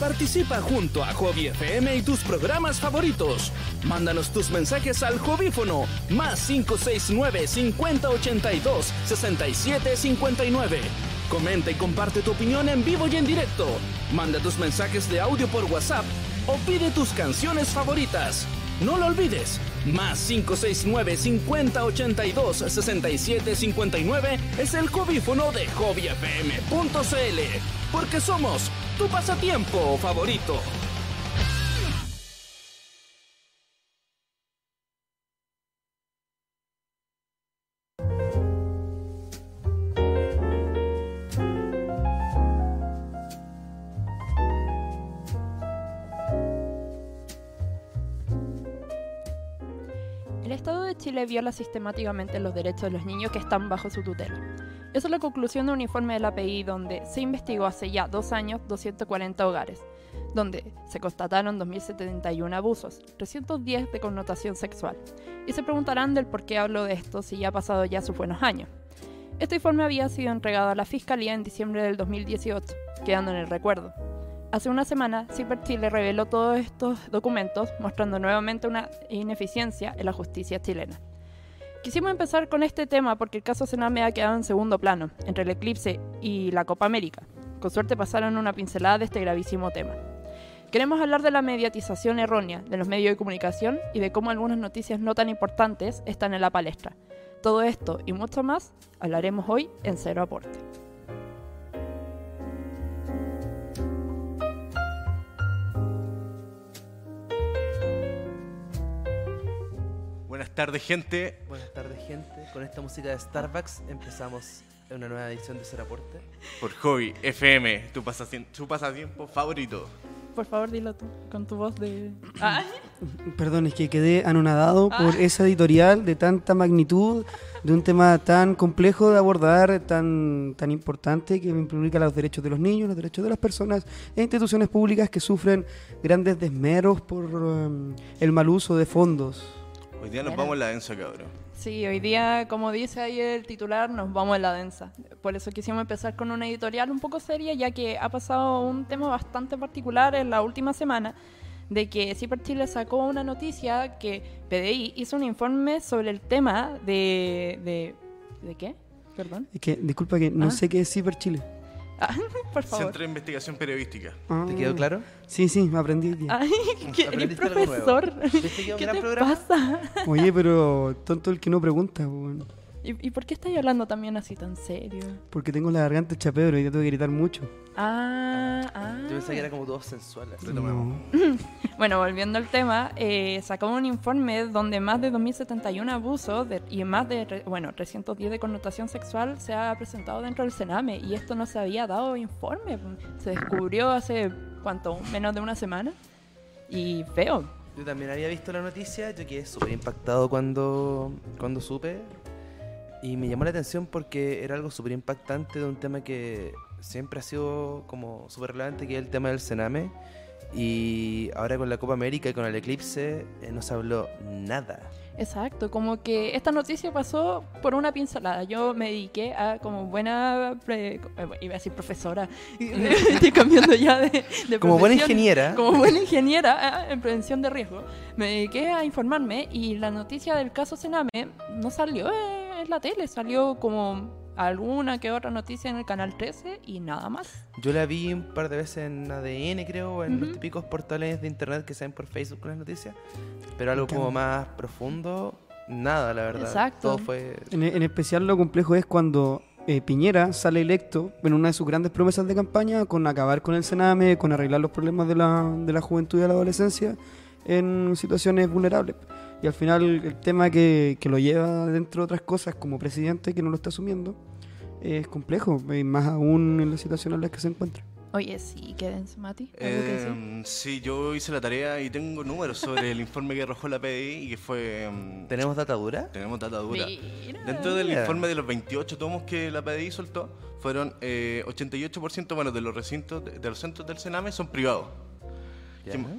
Participa junto a Hobby FM y tus programas favoritos. Mándanos tus mensajes al hobífono más 569 5082 6759. Comenta y comparte tu opinión en vivo y en directo. Manda tus mensajes de audio por WhatsApp o pide tus canciones favoritas. No lo olvides, más 569 5082 6759 es el hobífono de hobbyfm.cl. Porque somos tu pasatiempo favorito. Chile viola sistemáticamente los derechos de los niños que están bajo su tutela. Esa es la conclusión de un informe de la API donde se investigó hace ya dos años 240 hogares, donde se constataron 2.071 abusos, 310 de connotación sexual. Y se preguntarán del por qué hablo de esto si ya ha pasado ya sus buenos años. Este informe había sido entregado a la Fiscalía en diciembre del 2018, quedando en el recuerdo. Hace una semana, Ciper Chile reveló todos estos documentos, mostrando nuevamente una ineficiencia en la justicia chilena. Quisimos empezar con este tema porque el caso Sename ha quedado en segundo plano, entre el eclipse y la Copa América. Con suerte pasaron una pincelada de este gravísimo tema. Queremos hablar de la mediatización errónea de los medios de comunicación y de cómo algunas noticias no tan importantes están en la palestra. Todo esto y mucho más hablaremos hoy en Cero Aporte. Buenas tardes, gente. Buenas tardes, gente. Con esta música de Starbucks empezamos una nueva edición de Seraporte. Por Hobby FM, tu pasatiempo, tu pasatiempo favorito. Por favor, dilo tú, con tu voz de... Ay, Perdón, es que quedé anonadado Ah. por esa editorial de tanta magnitud, de un tema tan complejo de abordar, tan, tan importante que implica los derechos de los niños, los derechos de las personas e instituciones públicas que sufren grandes desmeros por um, el mal uso de fondos. Hoy día nos Mira. vamos a la densa, cabrón. Sí, hoy día, como dice ahí el titular, nos vamos en la densa. Por eso quisimos empezar con una editorial un poco seria, ya que ha pasado un tema bastante particular en la última semana, de que Ciper Chile sacó una noticia que PDI hizo un informe sobre el tema de... ¿De, ¿de qué? Perdón. Es que, disculpa que no Ah. sé qué es Ciber Chile. Ah, por favor. Centro de Investigación Periodística. Ah. ¿Te quedó claro? Sí, sí, me aprendí día. Ay, profesor. ¿Viste que es un ¿Qué te programa? pasa? Oye, pero tonto el que no pregunta, weón. ¿Y, ¿Y por qué estás hablando también así tan serio? porque tengo la garganta hecha pedro y ya tengo que gritar mucho. Ah, ah. Yo pensaba que era como todo sensual. No. Bueno, volviendo al tema, eh, sacó un informe donde más de 2.071 abusos de- y más de, re- bueno, 310 de connotación sexual se ha presentado dentro del Sename y esto no se había dado informe. Se descubrió hace, ¿cuánto? Menos de una semana. Y feo. Yo también había visto la noticia, yo quedé súper impactado cuando, cuando supe. Y me llamó la atención porque era algo súper impactante de un tema que siempre ha sido como súper relevante, que es el tema del Sename. Y ahora con la Copa América y con el eclipse eh, no se habló nada. Exacto, como que esta noticia pasó por una pincelada. Yo me dediqué a, como buena, pre- eh, iba a decir profesora, estoy cambiando ya de, de Como buena ingeniera, Como buena ingeniera ah, en prevención de riesgo, me dediqué a informarme y la noticia del caso Sename no salió eh, en la tele, salió como alguna que otra noticia en el canal 13 y nada más. yo la vi un par de veces en ADN, creo, en los Ujú. típicos portales de internet que se ven por Facebook con las noticias. Pero algo como más profundo, nada, la verdad. Exacto. Todo fue En, en especial lo complejo es cuando eh, Piñera sale electo en una de sus grandes promesas de campaña con acabar con el Sename, con arreglar los problemas de la, de la juventud y de la adolescencia en situaciones vulnerables. Y al final el tema que, que lo lleva dentro de otras cosas como presidente que no lo está asumiendo es complejo, y más aún en la situación en la que se encuentra. Oye, sí, quédense, Mati. ¿Algo que decir? Eh, sí, yo hice la tarea y tengo números sobre el informe que arrojó la PDI y que fue... em, ¿Tenemos data dura? tenemos data dura. Mira. Dentro del informe de los 28 tomos que la PDI soltó, fueron eh, 88% bueno, de los recintos, de, de los centros del Sename son privados.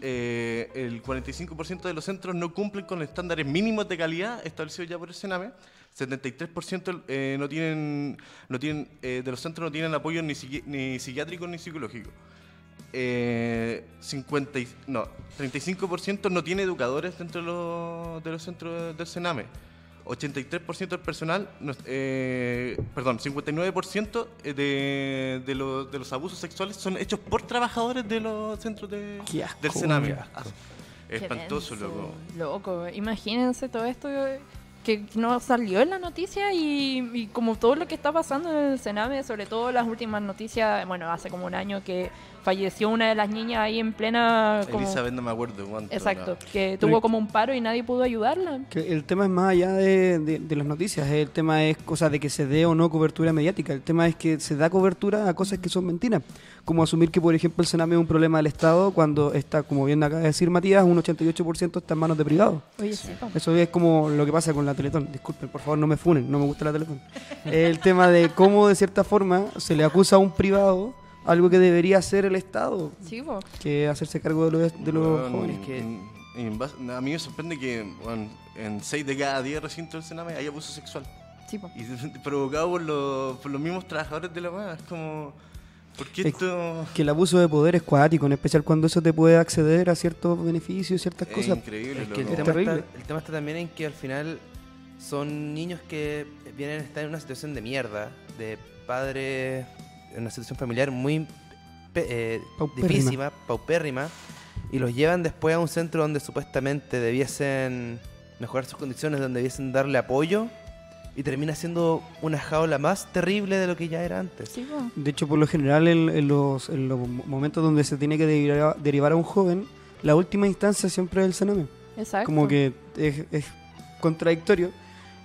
Eh, el 45% de los centros no cumplen con los estándares mínimos de calidad establecidos ya por el Sename. 73% eh, no tienen, no tienen, eh, de los centros no tienen apoyo ni, psiqui- ni psiquiátrico ni psicológico. eh, 50 y- no, 35% no tiene educadores dentro de los, de los centros del Sename. 83% del personal, eh, perdón, 59% de, de, los, de los abusos sexuales son hechos por trabajadores de los centros de, Qué asco, del Sename. Qué Espantoso, loco. Loco, imagínense todo esto eh, que no salió en la noticia y, y como todo lo que está pasando en el Sename, sobre todo las últimas noticias, bueno, hace como un año que falleció una de las niñas ahí en plena... Como, Elizabeth no me acuerdo cuánto. exacto, no. que tuvo como un paro y nadie pudo ayudarla. Que el tema es más allá de, de- de las noticias, el tema es cosa de que se dé o no cobertura mediática, el tema es que se da cobertura a cosas que son mentiras, como asumir que por ejemplo el Sename es un problema del Estado cuando está, como bien acaba de decir Matías, un 88% está en manos de privados. Oye, sí, po. Eso es como lo que pasa con la Teletón. Disculpen, por favor, no me funen, no me gusta la Teletón. el tema de cómo, de cierta forma, se le acusa a un privado algo que debería hacer el Estado, Sí, po. que hacerse cargo de los, de los Bueno, jóvenes. que- en- en base- a mí me sorprende que bueno, en 6 de cada 10 recintos del Sename hay abuso sexual. Sí, po. Y provocado por los, por los mismos trabajadores de la weá. Es como. ¿Por qué Es- esto.? Que el abuso de poder es cuático, en especial cuando eso te puede acceder a ciertos beneficios, ciertas Es cosas. increíble, Es que el. Es tema, está, el tema está también en que al final son niños que vienen a estar en una situación de mierda, de padres en una situación familiar muy pe- eh, Paupérrima. difícil, paupérrima, y los llevan después a un centro donde supuestamente debiesen mejorar sus condiciones, donde debiesen darle apoyo, y termina siendo una jaula más terrible de lo que ya era antes. Sí. De hecho, por lo general, en, en los, en los momentos donde se tiene que derivar, derivar a un joven, la última instancia siempre es el Sename. Exacto. Como que es, es contradictorio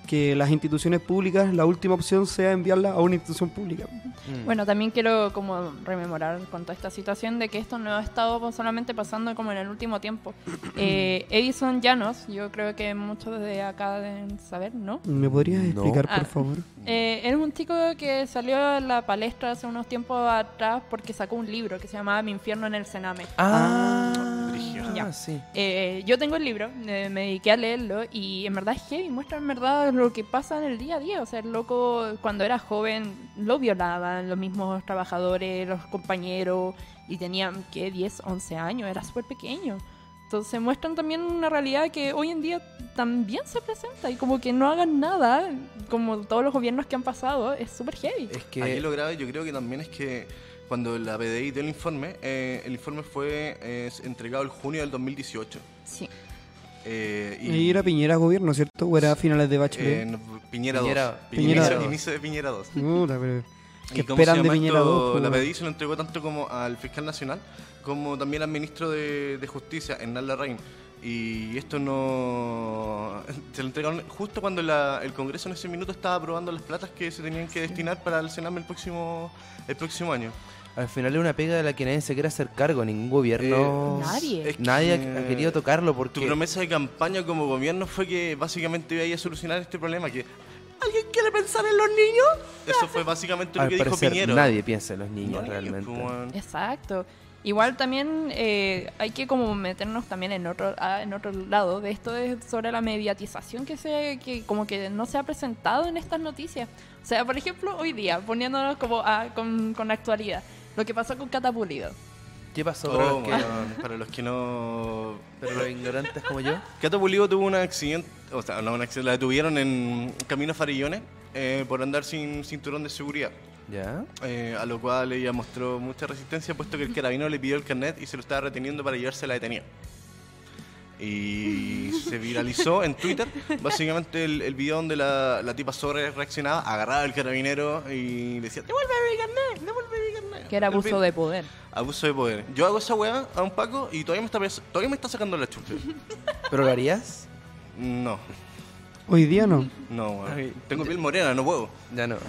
que las instituciones públicas, la última opción sea enviarla a una institución pública. Mm. Bueno, también quiero como rememorar con toda esta situación de que esto no ha estado solamente pasando como en el último tiempo. Eh, Edison Llanos, yo creo que muchos de acá deben saber, ¿no? ¿Me podrías No. explicar, Ah. por favor? Eh, es un chico que salió a la palestra hace unos tiempos atrás porque sacó un libro que se llamaba Mi infierno en el Sename. Ah, Ya. sí. Eh, yo tengo el libro, eh, me dediqué a leerlo y en verdad es heavy, muestra en verdad lo que pasa en el día a día. O sea, el loco cuando era joven lo violaban los mismos trabajadores, los compañeros y tenían, ¿qué? 10, 11 años, era súper pequeño. Entonces muestran también una realidad que hoy en día también se presenta y como que no hagan nada, como todos los gobiernos que han pasado, es súper heavy. Es que Aquí lo grave yo creo que también es que cuando la PDI dio el informe, eh, el informe fue eh, entregado el junio del 2018. Sí. Eh, Y era Piñera gobierno, ¿cierto? ¿O era a finales de Bachelet? eh, no, Piñera 2. Piñera- Piñera inicio, de Piñera 2. Puta, pero- ¿Qué ¿Y cómo se esperan de Piñera esto? 2? La PDI se lo entregó tanto como al fiscal nacional como también al ministro de, de Justicia, Hernán Larraín. Y esto no. Se lo entregaron justo cuando la- el Congreso en ese minuto estaba aprobando las platas que se tenían que destinar para el Sename el próximo, el próximo año. Al final es una pega de la que nadie se quiere hacer cargo, ningún gobierno. Eh, Nadie. es Nadie ha- que ha querido tocarlo Tu porque. promesa de campaña como gobierno fue que básicamente iba a ir a solucionar este problema, que ¿alguien quiere pensar en los niños? Eso fue básicamente lo Al que dijo Piñero. nadie piensa en los niños realmente. weón. Exacto. Igual también eh, hay que como meternos también en otro ah, en otro lado de esto es sobre la mediatización que se que como que no se ha presentado en estas noticias. O sea, por ejemplo, hoy día poniéndonos como a- con, con actualidad, lo que pasó con Catapulido. ¿Qué pasó Oh, para, los que, para los que no... para los ignorantes como yo? Cato Pulido tuvo un accidente, o sea, no un accidente, la detuvieron en Camino Farillones eh, por andar sin cinturón de seguridad. ¿Ya? eh, a lo cual ella mostró mucha resistencia, puesto que el carabinero le pidió el carnet y se lo estaba reteniendo para llevarse la detenida. Y se viralizó en Twitter, básicamente el, el video donde la, la tipa sobre reaccionaba, agarraba al carabinero y le decía, devuélveme mi carnet, devuélveme mi. Que era abuso fin, de poder. Abuso de poder. Yo hago esa weá a un Paco y todavía me está, todavía me está sacando la chucha. ¿Pero lo harías? No, Hoy día no. no, weón. Tengo piel morena, no puedo. Ya no.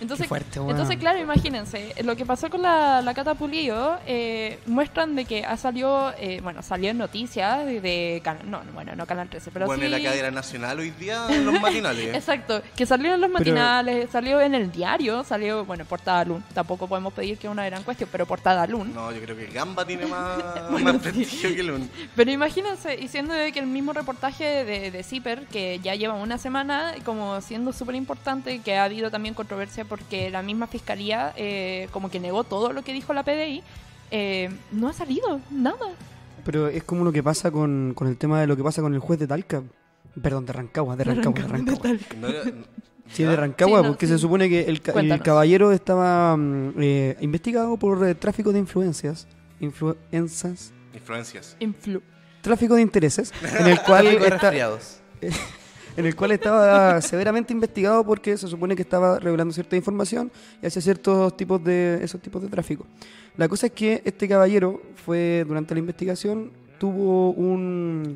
Entonces, Qué fuerte, weón. entonces claro, imagínense, lo que pasó con la, la Cata Pulido, eh, muestran de que ha salido, eh, bueno, salió en noticias de, de Canal, no, bueno, no Canal 13, pero bueno, sí... en la cadena nacional hoy día en los matinales. Exacto, que salió en los Pero- matinales, salió en el diario, salió, bueno, Portada Lun. Tampoco podemos pedir que una gran cuestión, pero Portada Lun. No, yo creo que Gamba tiene más, más prestigio que Lun. Pero imagínense, y siendo de que el mismo reportaje de, de Zipper, que ya lleva una semana, como siendo súper importante, que ha habido también controversia porque la misma fiscalía eh, como que negó todo lo que dijo la PDI, eh, no ha salido nada. Pero es como lo que pasa con, con el tema de lo que pasa con el juez de Talca. Perdón, de Rancagua, de Rancagua, de Rancagua. Era- Sí, de Rancagua, Sí, no, porque sí. se supone que el, el caballero estaba mm, eh, investigado por eh, tráfico de influencias. Influencias. Influencias. Influ. Tráfico de intereses, en el cual Tráfico de está, resfriados. en el cual estaba severamente investigado porque se supone que estaba revelando cierta información y hacía ciertos tipos de esos tipos de tráfico. La cosa es que este caballero fue durante la investigación tuvo un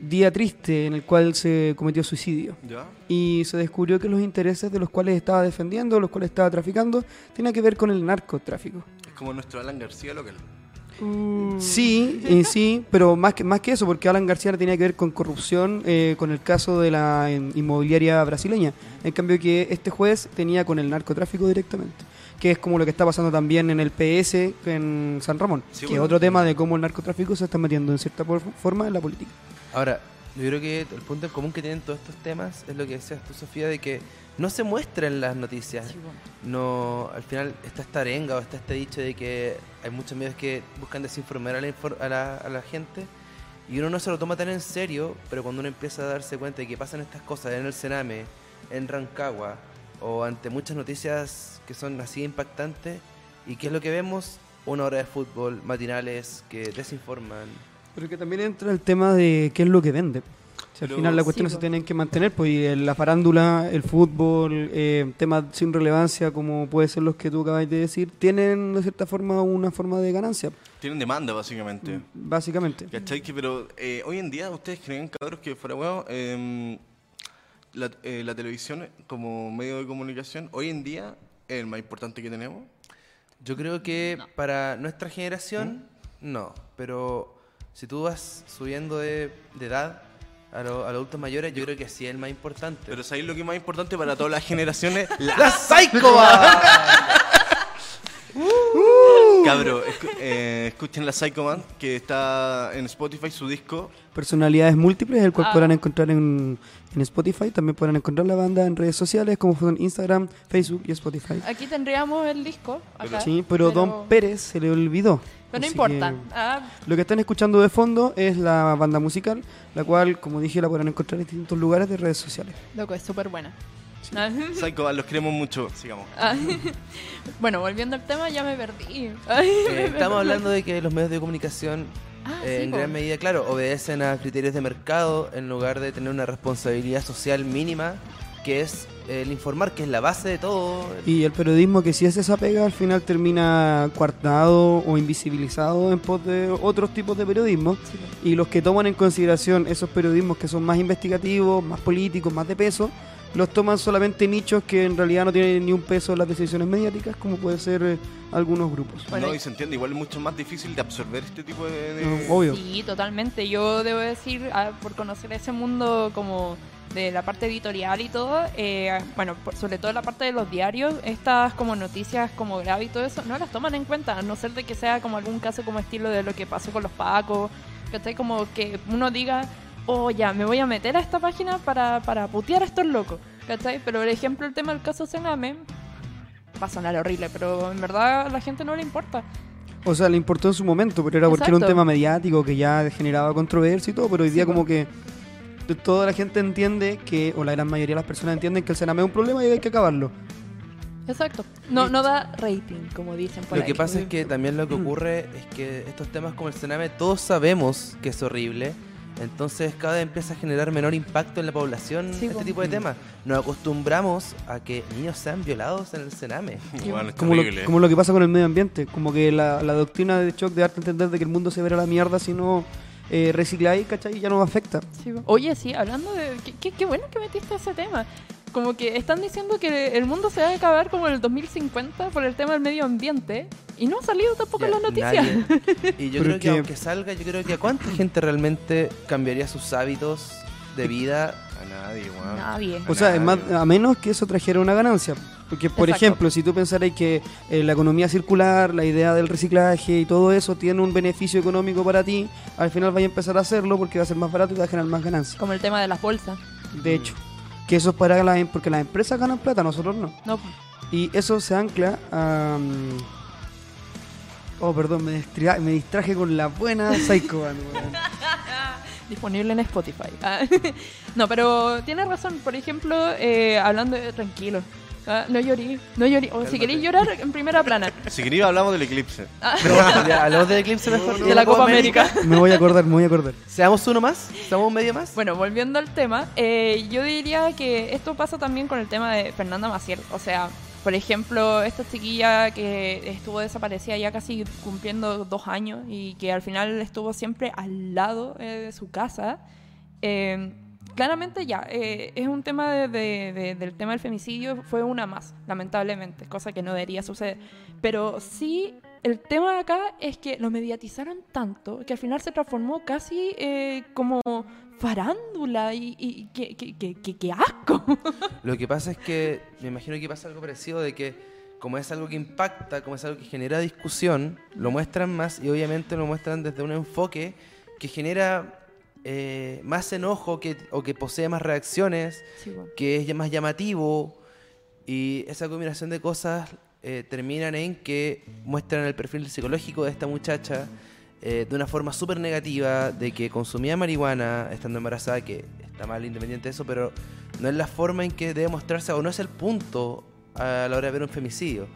día triste en el cual se cometió suicidio ¿Ya? y se descubrió que los intereses de los cuales estaba defendiendo, los cuales estaba traficando, tenían que ver con el narcotráfico. Es como nuestro Alan García local. Sí, y sí, pero más que, más que eso, porque Alan García tenía que ver con corrupción eh, con el caso de la eh, inmobiliaria brasileña. En cambio que este juez tenía con el narcotráfico directamente. Que es como lo que está pasando también en el PS en San Ramón. Sí, que es otro tema de cómo el narcotráfico se está metiendo en cierta forma en la política. Ahora, yo creo que el punto en común que tienen todos estos temas es lo que decías tú, Sofía, de que no se muestra en las noticias. No, al final está esta arenga o está este dicho de que hay muchos medios que buscan desinformar a la, infor- a la, a la gente y uno no se lo toma tan en serio, pero cuando uno empieza a darse cuenta de que pasan estas cosas en el Sename, en Rancagua o ante muchas noticias que son así impactantes, ¿y qué es lo que vemos? Una hora de fútbol, matinales que desinforman. Pero que también entra el tema de qué es lo que vende. Si al final la cuestión Sí, se tienen que mantener, pues y en la farándula, el fútbol, eh, temas sin relevancia como puede ser los que tú acabas de decir, tienen de cierta forma una forma de ganancia, Tienen demanda, básicamente. básicamente. ¿Cachai? Que, pero eh, hoy en día, ¿ustedes creen, cabros, que fuera huevo, eh, la, eh, la televisión como medio de comunicación, hoy en día es el más importante que tenemos? Yo creo que para nuestra generación, no. Pero si tú vas subiendo de, de edad a, lo- a los adultos mayores, yo creo que sí es el más importante. Pero ¿sabéis lo que es más importante para todas las generaciones? La ¡La Psycho! Cabro, escu- eh, escuchen la Psycho Man, que está en Spotify, su disco. Personalidades múltiples, el cual Ah. podrán encontrar en, en Spotify. También podrán encontrar la banda en redes sociales como son Instagram, Facebook y Spotify. Aquí tendríamos el disco. Acá, Sí, pero, Don Pérez se le olvidó. Pero no Así importa. que- Ah, Lo que están escuchando de fondo es la banda musical, la cual, como dije, la podrán encontrar en distintos lugares de redes sociales. loco, es súper buena. Ah, Psycho los queremos mucho. Sigamos. ah, bueno, volviendo al tema, ya me perdí. Ay, Eh, me- me- estamos hablando de que los medios de comunicación, Ah, eh, sí, en po. gran medida, claro, obedecen a criterios de mercado en lugar de tener una responsabilidad social mínima, que es el informar, que es la base de todo. Y el periodismo que si es esa pega al final termina coartado o invisibilizado en pos de otros tipos de periodismo. Sí. Y los que toman en consideración esos periodismos que son más investigativos, más políticos, más de peso, los toman solamente nichos que en realidad no tienen ni un peso en las decisiones mediáticas, como puede ser eh, algunos grupos. Bueno, no, y- se entiende, igual es mucho más difícil de absorber este tipo de... de- No, obvio. Sí, totalmente. Yo debo decir, ah, por conocer ese mundo como de la parte editorial y todo, eh, bueno, por- sobre todo la parte de los diarios, estas como noticias como grave y todo eso, no las toman en cuenta, a no ser de que sea como algún caso como estilo de lo que pasó con los pacos, que como que uno diga, oh ya, me voy a meter a esta página para, para putear a estos locos, ¿cachai? Pero por ejemplo el tema del caso Sename, va a sonar horrible, pero en verdad a la gente no le importa. O sea, le importó en su momento, pero era porque era un tema mediático que ya generaba controversia y todo, pero hoy día como que toda la gente entiende que, o la gran mayoría de las personas entienden que el Sename es un problema y hay que acabarlo. Exacto. No, no da rating, como dicen por Lo ahí. que pasa es que también lo que ocurre es que estos temas como el Sename, todos sabemos que es horrible. Entonces cada vez empieza a generar menor impacto en la población Sí, este po. tipo de temas. Nos acostumbramos a que niños sean violados en el Sename. Bueno, Como lo, como lo que pasa con el medio ambiente, como que la, la doctrina de Shock de darte a entender de que el mundo se verá la mierda si no eh, recicláis, ¿cachai? Y ya no afecta. Sí. Oye, sí, hablando de... Qué, qué- qué bueno que metiste ese tema. Como que están diciendo que el mundo se va a acabar como en el 2050 por el tema del medio ambiente. Y no ha salido tampoco en las noticias. nadie. Y yo creo es que que- aunque salga, yo creo que a cuánta gente realmente cambiaría sus hábitos de vida. A nadie, weón. Nadie. O sea, es más, nadie. a menos que eso trajera una ganancia. Porque, por Exacto. ejemplo, si tú pensaras que eh, la economía circular, la idea del reciclaje y todo eso tiene un beneficio económico para ti, al final vaya a empezar a hacerlo porque va a ser más barato y va a generar más ganancias. Como el tema de las bolsas. De hecho, que eso es para las em- porque las empresas ganan plata, nosotros no. No, Y eso se ancla a, mm, Oh, perdón, me, distra- me distraje con la buena Psycho Band. Disponible en Spotify. Ah, no, pero tienes razón. Por ejemplo, eh, hablando de... Tranquilo. Ah, no llorí, no llorí. O si queréis llorar, en primera plana. Si quería hablamos del eclipse. ya, hablamos del eclipse mejor. De la Copa América. Me voy a acordar, me voy a acordar. ¿Seamos uno más? ¿Seamos un medio más? Bueno, volviendo al tema, eh, yo diría que esto pasa también con el tema de Fernanda Maciel. O sea, por ejemplo, esta chiquilla que estuvo desaparecida ya casi cumpliendo dos años y que al final estuvo siempre al lado eh, de su casa. eh, claramente ya, eh, es un tema de- de- de- del tema del femicidio, fue una más, lamentablemente, cosa que no debería suceder. Pero sí, el tema acá es que lo mediatizaron tanto que al final se transformó casi eh, como farándula y, que asco. Lo que pasa es que me imagino que pasa algo parecido de que como es algo que impacta, como es algo que genera discusión, lo muestran más y obviamente lo muestran desde un enfoque que genera eh, más enojo que, o que posee más reacciones, Sí, bueno. que es más llamativo y esa combinación de cosas eh, terminan en que muestran el perfil psicológico de esta muchacha eh, de una forma súper negativa, de que consumía marihuana estando embarazada, que está mal independiente de eso, pero no es la forma en que debe mostrarse o no es el punto a la hora de ver un femicidio.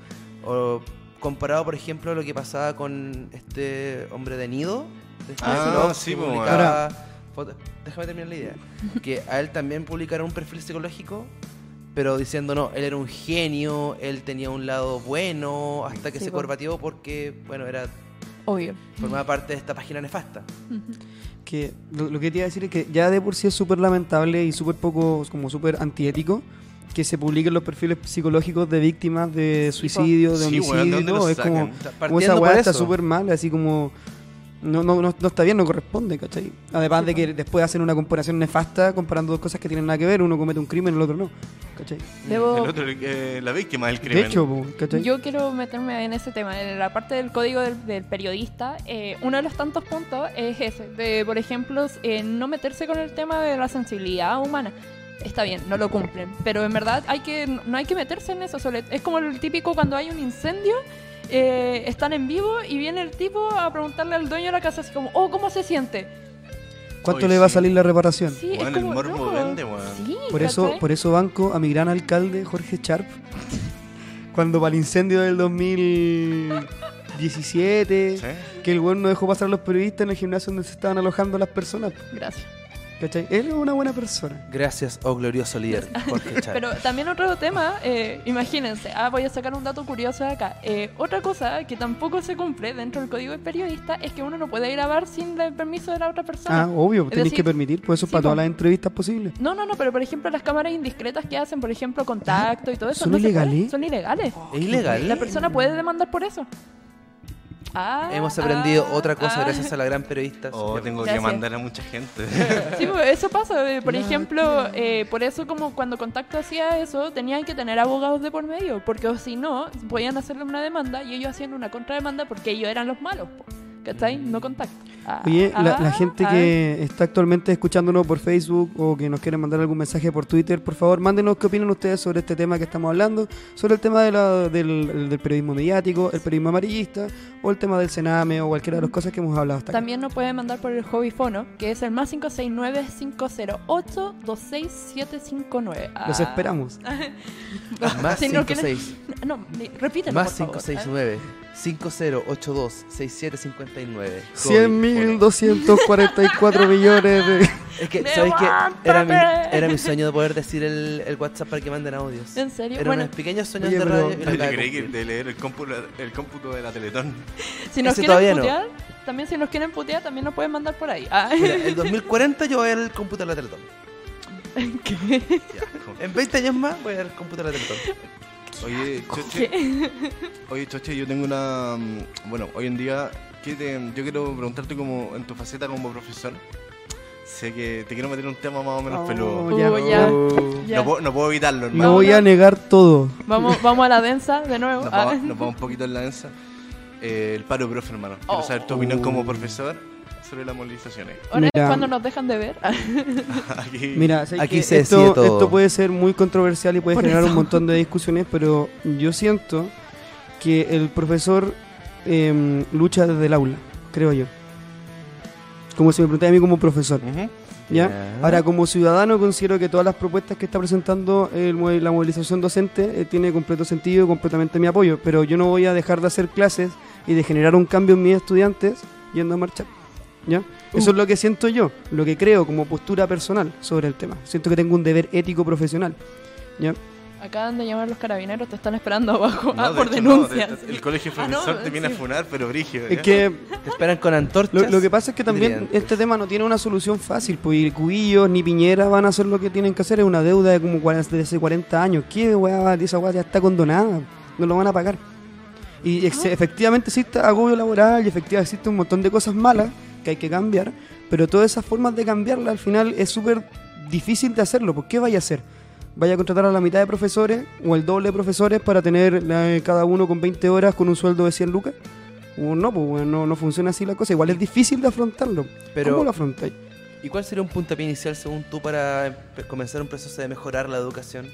O comparado, por ejemplo, a lo que pasaba con este hombre de Nido. de este Ah, sí, fotos- Déjame terminar la idea. Que a él también publicaron un perfil psicológico, pero diciendo, no, él era un genio, él tenía un lado bueno, hasta que Sí, se corbatió porque, bueno, era Obvio. formaba parte de esta página nefasta. Que lo, lo que te iba a decir es que ya de por sí es súper lamentable y súper poco, como súper antiético que se publiquen los perfiles psicológicos de víctimas de suicidio, de Sí, ¿de homicidio todo. los Es como, como esa weá está súper mal, así como... No, no, no, no está bien, no corresponde, ¿cachai? Además de que después hacen una comparación nefasta comparando dos cosas que tienen nada que ver, uno comete un crimen, el otro no, ¿cachai? Debo, El otro, eh, la víctima del De crimen. hecho, po, ¿cachai? Yo quiero meterme en ese tema. En la parte del código del, del periodista, eh, uno de los tantos puntos es ese. De, por ejemplo, eh, no meterse con el tema de la sensibilidad humana. Está bien, no lo cumplen. Pero en verdad hay que, no hay que meterse en eso. sobre- es como el típico cuando hay un incendio. Eh, están en vivo y viene el tipo a preguntarle al dueño de la casa así como, oh, ¿cómo se siente? ¿Cuánto le va a sí. salir la reparación? Sí, es el morbo vende, weón. Sí, Por eso, por eso banco a mi gran alcalde Jorge Sharp, cuando para el incendio del 2017, ¿Sí? que el weón no dejó pasar a los periodistas en el gimnasio donde se estaban alojando las personas. Gracias. ¿Cachai? Él es una buena persona. Gracias, oh glorioso líder, Jorge Chávez. Pero también otro tema, eh, imagínense, ah, voy a sacar un dato curioso de acá. Eh, otra cosa que tampoco se cumple dentro del código del periodista es que uno no puede grabar sin el permiso de la otra persona. Ah, obvio, Es tenéis decir, que permitir, pues eso es sí, para todas las entrevistas posibles. No, no, no, pero por ejemplo las cámaras indiscretas que hacen, por ejemplo, contacto y todo eso. ¿Son no puede, ilegales? Son ilegales. ¿Es ilegal? La persona puede demandar por eso. Ah, Hemos aprendido ah, otra cosa ah. gracias a la gran periodista. Oh, tengo que mandar a mucha gente. Sí, pues, eso pasa. eh, Por ejemplo, eh, por eso como cuando Contacto hacía eso, tenían que tener abogados de por medio, porque o si no, podían hacerle una demanda y ellos hacían una contrademanda porque ellos eran los malos, po, ¿cachai? No Contacto. Ah, Oye, la, la ah, gente ah. que está actualmente escuchándonos por Facebook o que nos quiere mandar algún mensaje por Twitter, por favor, mándenos qué opinan ustedes sobre este tema que estamos hablando, sobre el tema de la- del, del periodismo mediático, el periodismo amarillista o el tema del Sename o cualquiera de las cosas que hemos hablado hasta acá. También nos pueden mandar por el hobbyfono, que es el más 569-508-26759. Ah. Los esperamos. Más Si no quieren- 56. No, di- repítelo, Más por favor. 569 5082 6759. 100.244 millones de... Es que, ¿sabes qué? Era mi, era mi sueño de poder decir el, el WhatsApp para que manden audios. ¿En serio? Era Bueno, unos pequeños sueños Oye, de pero- radio. y lo Yo acabo de creí que cumplir. de leer el cómputo, el cómputo de la Teletón. si nos ese quieren todavía no. putear, también si nos quieren putear, también nos pueden mandar por ahí. Ah. Mira, el 2040 yo voy a ver el cómputo de la Teletón. Ya, como- En 20 años más voy a ver el cómputo de la Teletón. Oye, Choche. Oye, Choche, yo tengo una. mm, Bueno, hoy en día, ¿qué te- yo quiero preguntarte como en tu faceta como profesor. Sé que te quiero meter un tema más o menos, Oh, pero ya, Uh, ya. oh. Ya. no, puedo, no puedo evitarlo, Me hermano. voy a negar todo. Vamos, vamos a la densa de nuevo. Nos Ah. vamos, nos vamos un poquito en la densa. Eh, el paro profe, hermano. Quiero Oh. saber tu opinión como profesor sobre las movilizaciones. Ahora es Mira. cuando nos dejan de ver. Aquí, Mira, ¿sabes Aquí se esto, todo. esto puede ser muy controversial y puede Por generar eso. un montón de discusiones, pero yo siento que el profesor em, lucha desde el aula, creo yo. Como si me preguntara a mí como profesor. ¿ya? Ahora, como ciudadano, considero que todas las propuestas que está presentando el la movilización docente eh, tiene completo sentido y completamente mi apoyo, pero yo no voy a dejar de hacer clases y de generar un cambio en mis estudiantes yendo a marchar. ¿Ya? Eso es lo que siento yo, lo que creo como postura personal sobre el tema. Siento que tengo un deber ético profesional. ¿ya? Acaban de llamar los carabineros, te están esperando abajo No, ah, de por hecho, no, de- denuncias. el colegio Ah, no, profesor te viene sí. a funar, pero brigio. Es que Te esperan con antorchas. Lo, lo que pasa es que también Brillantes. este tema no tiene una solución fácil, pues Cubillos ni Piñera van a hacer lo que tienen que hacer, es una deuda de como 40, de hace 40 años. ¿Qué weá? Esa weá ya está condonada, no lo van a pagar. Y ex- efectivamente existe agobio laboral y efectivamente existe un montón de cosas malas que hay que cambiar, pero todas esas formas de cambiarla al final es súper difícil de hacerlo. ¿Por qué vaya a hacer? ¿Vaya a contratar a la mitad de profesores o el doble de profesores para tener cada uno con 20 horas con un sueldo de 100 lucas? O no, pues bueno, no, no funciona así la cosa. Igual es difícil de afrontarlo. Pero- ¿Cómo lo afrontáis? ¿Y cuál sería un puntapié inicial según tú para comenzar un proceso de mejorar la educación?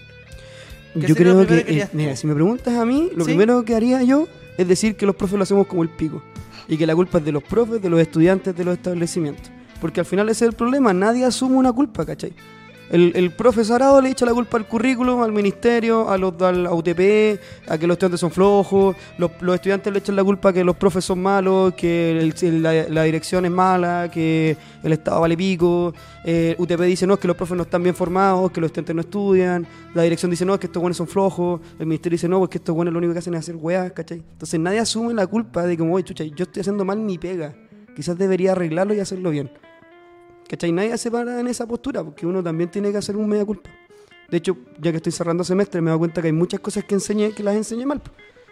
¿Qué Yo creo que, eh, mira, si me preguntas a mí, lo ¿Sí? primero que haría yo es decir que los profes lo hacemos como el pico. Y que la culpa es de los profes, de los estudiantes, de los establecimientos. Porque al final ese es el problema, nadie asume una culpa, ¿cachai? El, el profe Sarado le echa la culpa al currículum, al ministerio, a los, al UTP, a que los estudiantes son flojos, los, los estudiantes le echan la culpa a que los profes son malos, que la, dirección es mala, que el Estado vale pico, eh, UTP dice no, es que los profes no están bien formados, que los estudiantes no estudian, la dirección dice no, es que estos buenos son flojos, el ministerio dice no, pues que estos buenos lo único que hacen es hacer weas, ¿cachai? Entonces nadie asume la culpa de como, oye, chucha, yo estoy haciendo mal mi pega, quizás debería arreglarlo y hacerlo bien. ¿Cachai? Nadie se para en esa postura, porque uno también tiene que hacer un media culpa. De hecho, ya que estoy cerrando semestre, me he dado cuenta que hay muchas cosas que enseñé que las enseñé mal.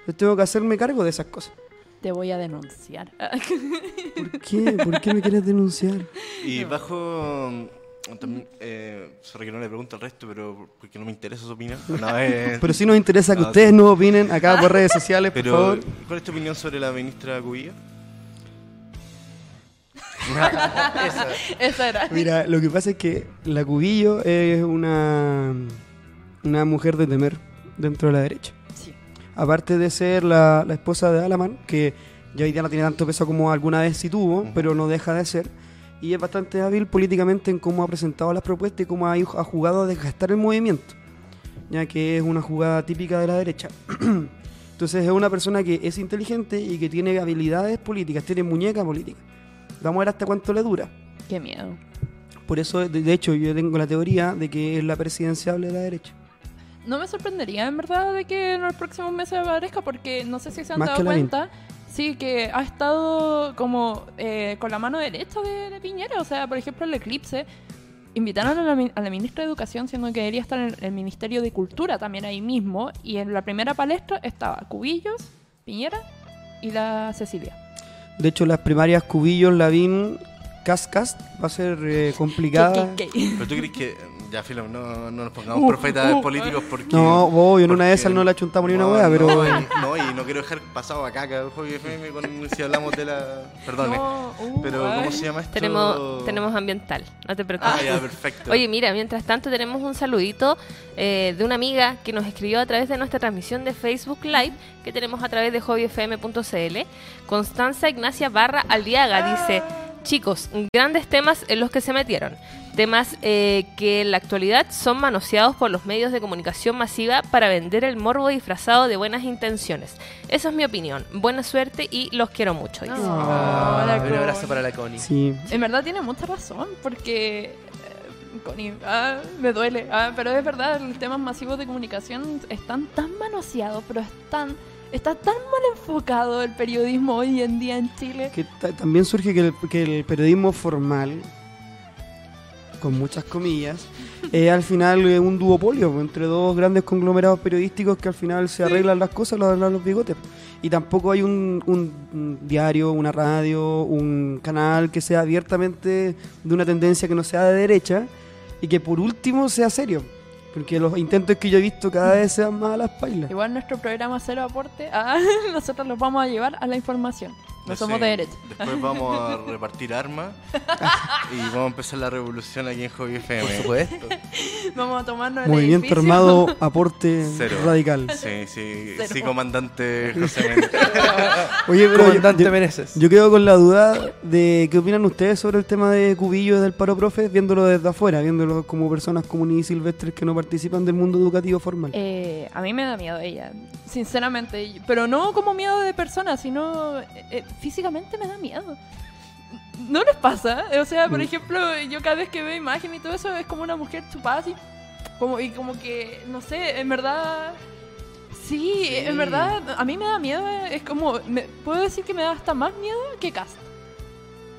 Yo tengo que hacerme cargo de esas cosas. Te voy a denunciar. ¿Por qué? ¿Por qué me quieres denunciar? Y bajo. mm, También, eh, sorry que no le pregunto al resto, pero porque no me interesa su opinión. No, eh, Pero sí nos interesa que No, ustedes sí. nos opinen acá por redes sociales, por pero, favor. ¿cuál es tu opinión sobre la ministra Cubillo? Esa era. Mira, lo que pasa es que la Cubillo es una, una mujer de temer dentro de la derecha. Sí. Aparte de ser la, la esposa de Alaman, que ya hoy día no tiene tanto peso como alguna vez sí tuvo, pero no deja de ser. Y es bastante hábil políticamente en cómo ha presentado las propuestas y cómo ha, ha jugado a desgastar el movimiento, ya que es una jugada típica de la derecha. Entonces es una persona que es inteligente y que tiene habilidades políticas, tiene muñeca política. Vamos a ver hasta cuánto le dura. Qué miedo. Por eso, de, de hecho, yo tengo la teoría de que es la presidenciable de la derecha. No me sorprendería en verdad de que en los próximos meses aparezca porque no sé si se han Más dado cuenta. Sí, que ha estado como eh, con la mano derecha de, de Piñera. O sea, por ejemplo, el eclipse. Invitaron a la, mi- a la ministra de Educación, siendo que debería estar en el Ministerio de Cultura también ahí mismo. Y en la primera palestra estaba Cubillos, Piñera y la Cecilia. De hecho, las primarias Cubillos, Lavín, Cascas va a ser eh, complicada. ¿Qué, qué, qué? ¿Pero tú crees que.? Ya, Filo, no, no nos pongamos profetas uh, políticos porque. No, obvio, en una de esas no la chuntamos ni una wea, pero. No, y, no, y no quiero dejar pasado acá, que Hobby FM, con, si hablamos de la. Perdone. No, uh, pero. ¿cómo se llama esto? Tenemos, tenemos ambiental, no te preocupes. Ah, ya, perfecto. Oye, mira, mientras tanto tenemos un saludito eh, de una amiga que nos escribió a través de nuestra transmisión de Facebook Live que tenemos a través de hobbyfm.cl. Constanza Ignacia Barra Aldiaga dice, chicos, grandes temas en los que se metieron. Temas eh, que en la actualidad son manoseados por los medios de comunicación masiva para vender el morbo disfrazado de buenas intenciones. Esa es mi opinión. Buena suerte y los quiero mucho. dice. Ah, la un Connie. abrazo para la Connie. Sí. En verdad tiene mucha razón, porque. eh, Connie, ah, me duele. ah, pero es verdad, los temas masivos de comunicación están tan manoseados, pero están. Está tan mal enfocado el periodismo hoy en día en Chile. Que ta- también surge que el, que el periodismo formal, con muchas comillas, es al final eh, un duopolio entre dos grandes conglomerados periodísticos que al final se arreglan las cosas, los arreglan los bigotes. Y tampoco hay un diario, una radio, un canal que sea abiertamente de una tendencia que no sea de derecha y que por último sea serio. Porque los intentos que yo he visto cada vez sean más a las pailas. Igual nuestro programa Cero Aporte, ah, nosotros los vamos a llevar a la información. No Sí. somos de derecha. Después vamos a repartir armas y vamos a empezar la revolución aquí en Hobby Por FM. supuesto. Vamos a tomarnos el Movimiento edificio. armado, aporte Cero. radical. Sí, sí, Cero. sí, comandante José Méndez. Oye, pero yo, Comandante yo- Meneses. yo quedo con la duda de qué opinan ustedes sobre el tema de Cubillo y del paro profe, viéndolo desde afuera, viéndolo como personas comunes y silvestres que no participan del mundo educativo formal. Eh, a mí me da miedo ella, sinceramente. Pero no como miedo de persona, sino eh, físicamente me da miedo. ¿No les pasa? O sea, por Mm. ejemplo, yo cada vez que veo imagen y todo eso es como una mujer chupada así. Como, y como que, no sé, en verdad... Sí, en verdad, a mí me da miedo. Es como, me- puedo decir que me da hasta más miedo que Cast.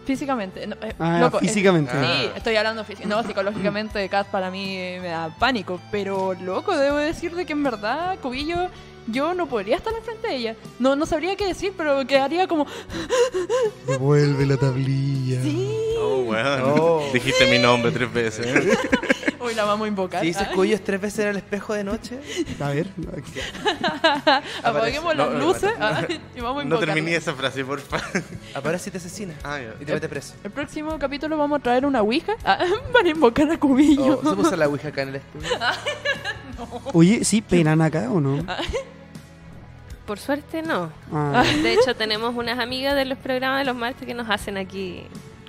Físicamente. No, eh, ah, loco, físicamente. Ah. Sí, estoy hablando físicamente. No, psicológicamente Kat para mí me da pánico. Pero loco, debo decir de que en verdad, Cubillo, yo no podría estar enfrente de ella. No, no sabría qué decir, pero quedaría como. Devuelve la tablilla. Sí. Oh, weón. Oh. Dijiste mi nombre tres veces. Hoy la vamos a invocar. Si dices cuyos tres veces en el espejo de noche, A ver. Apaguemos las no, luces no. y vamos a No invocar. terminé esa frase, por favor. aparece y te asesina. Ah. Y te mete preso. El próximo capítulo vamos a traer una ouija ah, para invocar a Cubillo. Oh, ¿Se puso la ouija acá en el estudio? Oye, ¿sí penan acá o no? Por suerte no. Ah, De hecho, tenemos unas amigas de los programas de los martes que nos hacen aquí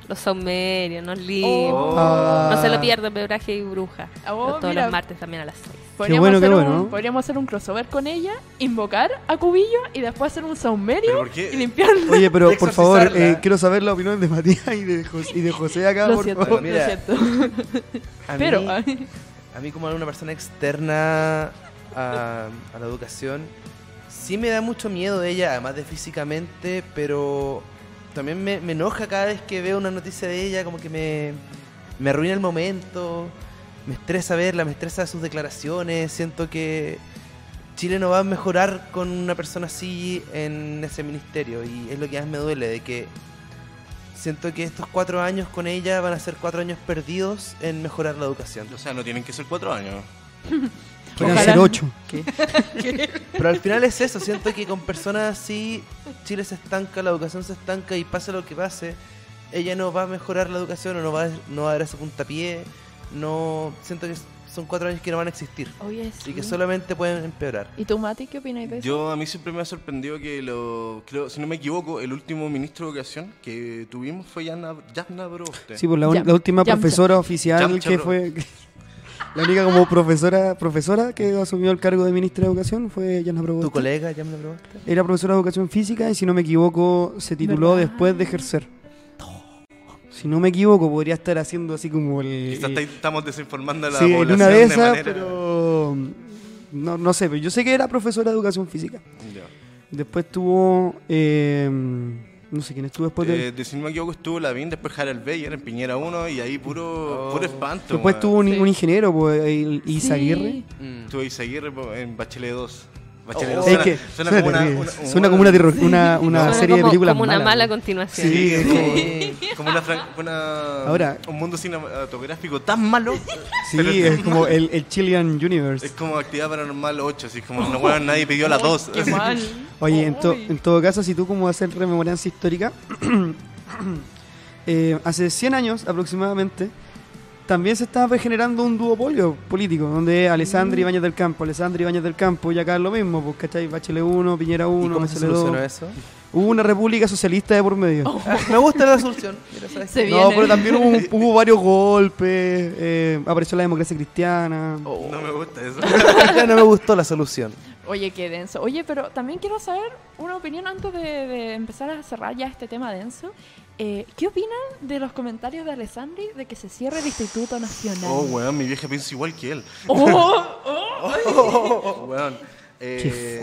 los saumerios, nos limpian. Ah. No se lo pierdan, Bebraje y Bruja. Oh, todos mira. los martes también a las 6. Podríamos, bueno, hacer bueno. un, podríamos hacer un crossover con ella, invocar a Cubillo y después hacer un ¿Pero saumerio y limpiarlo. Oye, pero por favor, eh, quiero saber la opinión de Matías y de, Jos- y de José acá, Lo por siento, favor. Mira. lo siento. A mí- Pero, A mí como una persona externa a, a la educación, sí me da mucho miedo de ella, además de físicamente, pero también me, me enoja cada vez que veo una noticia de ella, como que me, me arruina el momento, me estresa verla, me estresa sus declaraciones, siento que Chile no va a mejorar con una persona así en ese ministerio y es lo que más me duele, de que siento que estos cuatro años con ella van a ser cuatro años perdidos en mejorar la educación. O sea, no tienen que ser cuatro años. Podrían Ojalá. ser ocho. Pero al final es eso, siento que con personas así Chile se estanca, la educación se estanca y pase lo que pase, ella no va a mejorar la educación o no va, a- no va a dar ese puntapié, no siento que son cuatro años que no van a existir Oye, y que solamente pueden empeorar. ¿Y tú, Mati, qué opinas de eso? Yo a mí siempre me ha sorprendido que lo creo, si no me equivoco, el último ministro de educación que tuvimos fue Yana Broste. Sí, pues la, un- Yam- la última profesora oficial que fue... La única como profesora profesora que asumió el cargo de ministra de Educación fue Yana ¿Tu Proboste. colega ya me lo probaste? Era profesora de Educación Física y si no me equivoco se tituló ¿Verdad? después de ejercer. Si no me equivoco podría estar haciendo así como el... Quizás el- estamos desinformando a la sí, en población una de esas, manera- pero... No, no sé, pero yo sé que era profesora de Educación Física. Ya. Después tuvo... eh, no sé quién estuvo después de... Eh, de si no me equivoco estuvo Lavín, después Harald Beyer en Piñera 1 y ahí puro, Oh. puro espanto. Después weón. tuvo un, Sí. un ingeniero, pues, el Sí. Mm. Estuvo Isaguirre en Bachelet 2. Bachelet Oh. 2 Es suena, que suena suena, como una, una- Suena como una, una, una Suena serie de películas como una mala continuación. Sí, es como, como una, Ahora- un mundo cinematográfico tan malo. Sí, pero es como el, el Chilean Universe. Es como actividad paranormal 8, así como no weón, nadie pidió la 2. Qué mal. Oye, en, to- en todo caso, si tú como hacer rememorancia histórica, eh, hace 100 años aproximadamente, también se estaba generando un duopolio político, donde Alessandri Ibáñez del Campo, Alessandri Ibáñez del Campo, y acá es lo mismo, pues, ¿cachai? Bachelet 1, Piñera ¿Y 1, cómo se Bachelet 2. solucionó eso? Hubo una república socialista de por medio. Ah, me gusta la solución. No, pero también hubo varios golpes, eh, apareció la democracia cristiana. Oh. No me gusta eso. Ya no me gustó la solución. Oye, qué denso. Oye, pero también quiero saber una opinión antes de, de empezar a cerrar ya este tema denso. Eh, ¿Qué opinan de los comentarios de Alessandri de que se cierre el Instituto Nacional? Oh, weón, mi vieja piensa igual que él. Oh, oh. Weón. eh,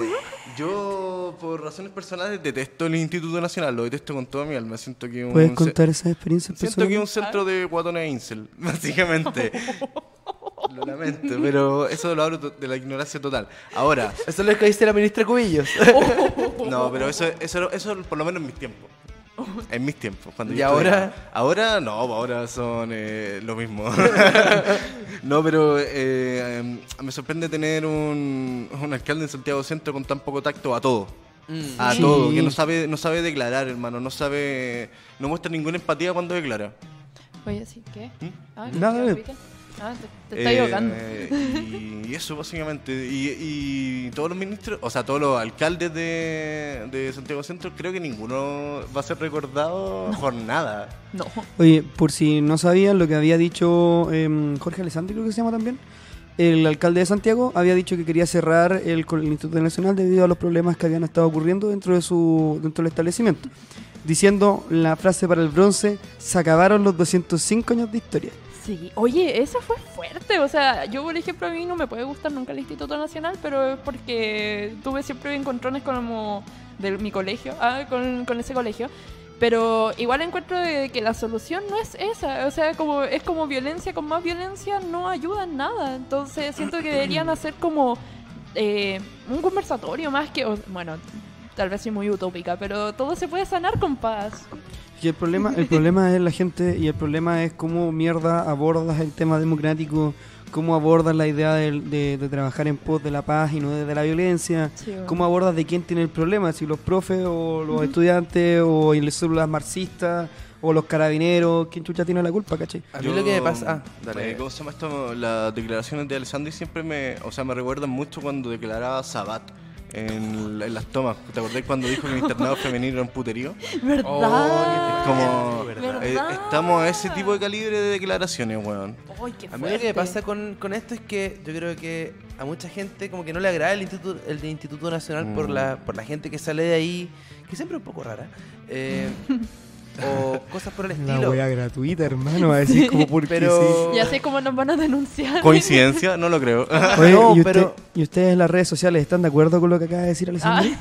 yo, por razones personales, detesto el Instituto Nacional, lo detesto con toda mi alma. Siento que un ¿Puedes contar esa experiencia Siento que es un centro de guatones incel, básicamente. Lo lamento, pero eso lo hablo de la ignorancia total. Ahora, Eso es lo que dice la ministra Cubillos. no, pero eso, eso, eso por lo menos en mis tiempos. En mis tiempos. Cuando ¿Y yo ahora? estudiaba. Ahora no, ahora son eh, lo mismo. no, pero eh, em, me sorprende tener un, un alcalde en Santiago Centro con tan poco tacto a todo. Mm. A Sí. todo, que no sabe, no sabe declarar, hermano, no sabe, no muestra ninguna empatía cuando declara. Oye, sí, ¿qué? ¿Mm? Ah, Nada. Ah, te, te está Eh, equivocando. Y, eso básicamente. Y, y todos los ministros, o sea, todos los alcaldes de, de Santiago Centro, creo que ninguno va a ser recordado por nada. No. Oye, por si no sabían lo que había dicho em, Jorge Alessandri, creo que se llama también, el alcalde de Santiago había dicho que quería cerrar el, el Instituto Nacional debido a los problemas que habían estado ocurriendo dentro de su dentro del establecimiento. Diciendo la frase para el bronce, se acabaron los 205 años de historia. Sí, oye, eso fue fuerte. O sea, yo, por ejemplo, a mí no me puede gustar nunca el Instituto Nacional, pero es porque tuve siempre encontrones como de mi colegio, ah, con, con ese colegio. Pero igual encuentro de que la solución no es esa. O sea, como es como violencia con más violencia no ayuda en nada. Entonces siento que deberían hacer como eh, un conversatorio más que... bueno, tal vez soy muy utópica, pero todo se puede sanar con paz. Y el problema, el problema es la gente y el problema es cómo mierda abordas el tema democrático, cómo abordas la idea de, de- de trabajar en pos de la paz y no desde la violencia, cómo abordas de quién tiene el problema, si los profes o los estudiantes o las células marxistas o los carabineros, quién chucha tiene la culpa, ¿cachai? A mí lo que me pasa. Ah, dale. eh, ¿Cómo se llama esto? Las declaraciones de Alessandri siempre me, o sea, me recuerdan mucho cuando declaraba Sabat en, en las tomas. ¿Te acordás cuando dijo que el internado femenino era un puterío? ¿Verdad? Es como. ¿Verdad? eh, estamos a ese tipo de calibre de declaraciones, weón. Ay, qué A mí lo que pasa con, con esto es que yo creo que a mucha gente como que no le agrada el Instituto, el Instituto Nacional por, Mm. la, por la gente que sale de ahí, que siempre es un poco rara, eh, o cosas por el estilo. gratuita, hermano, a decir como porque Pero- Ya sé cómo nos van a denunciar. ¿Coincidencia? No lo creo. Oye, No, ¿y, usted- pero- ¿y ustedes en las redes sociales están de acuerdo con lo que acaba de decir Ah, Alessandro?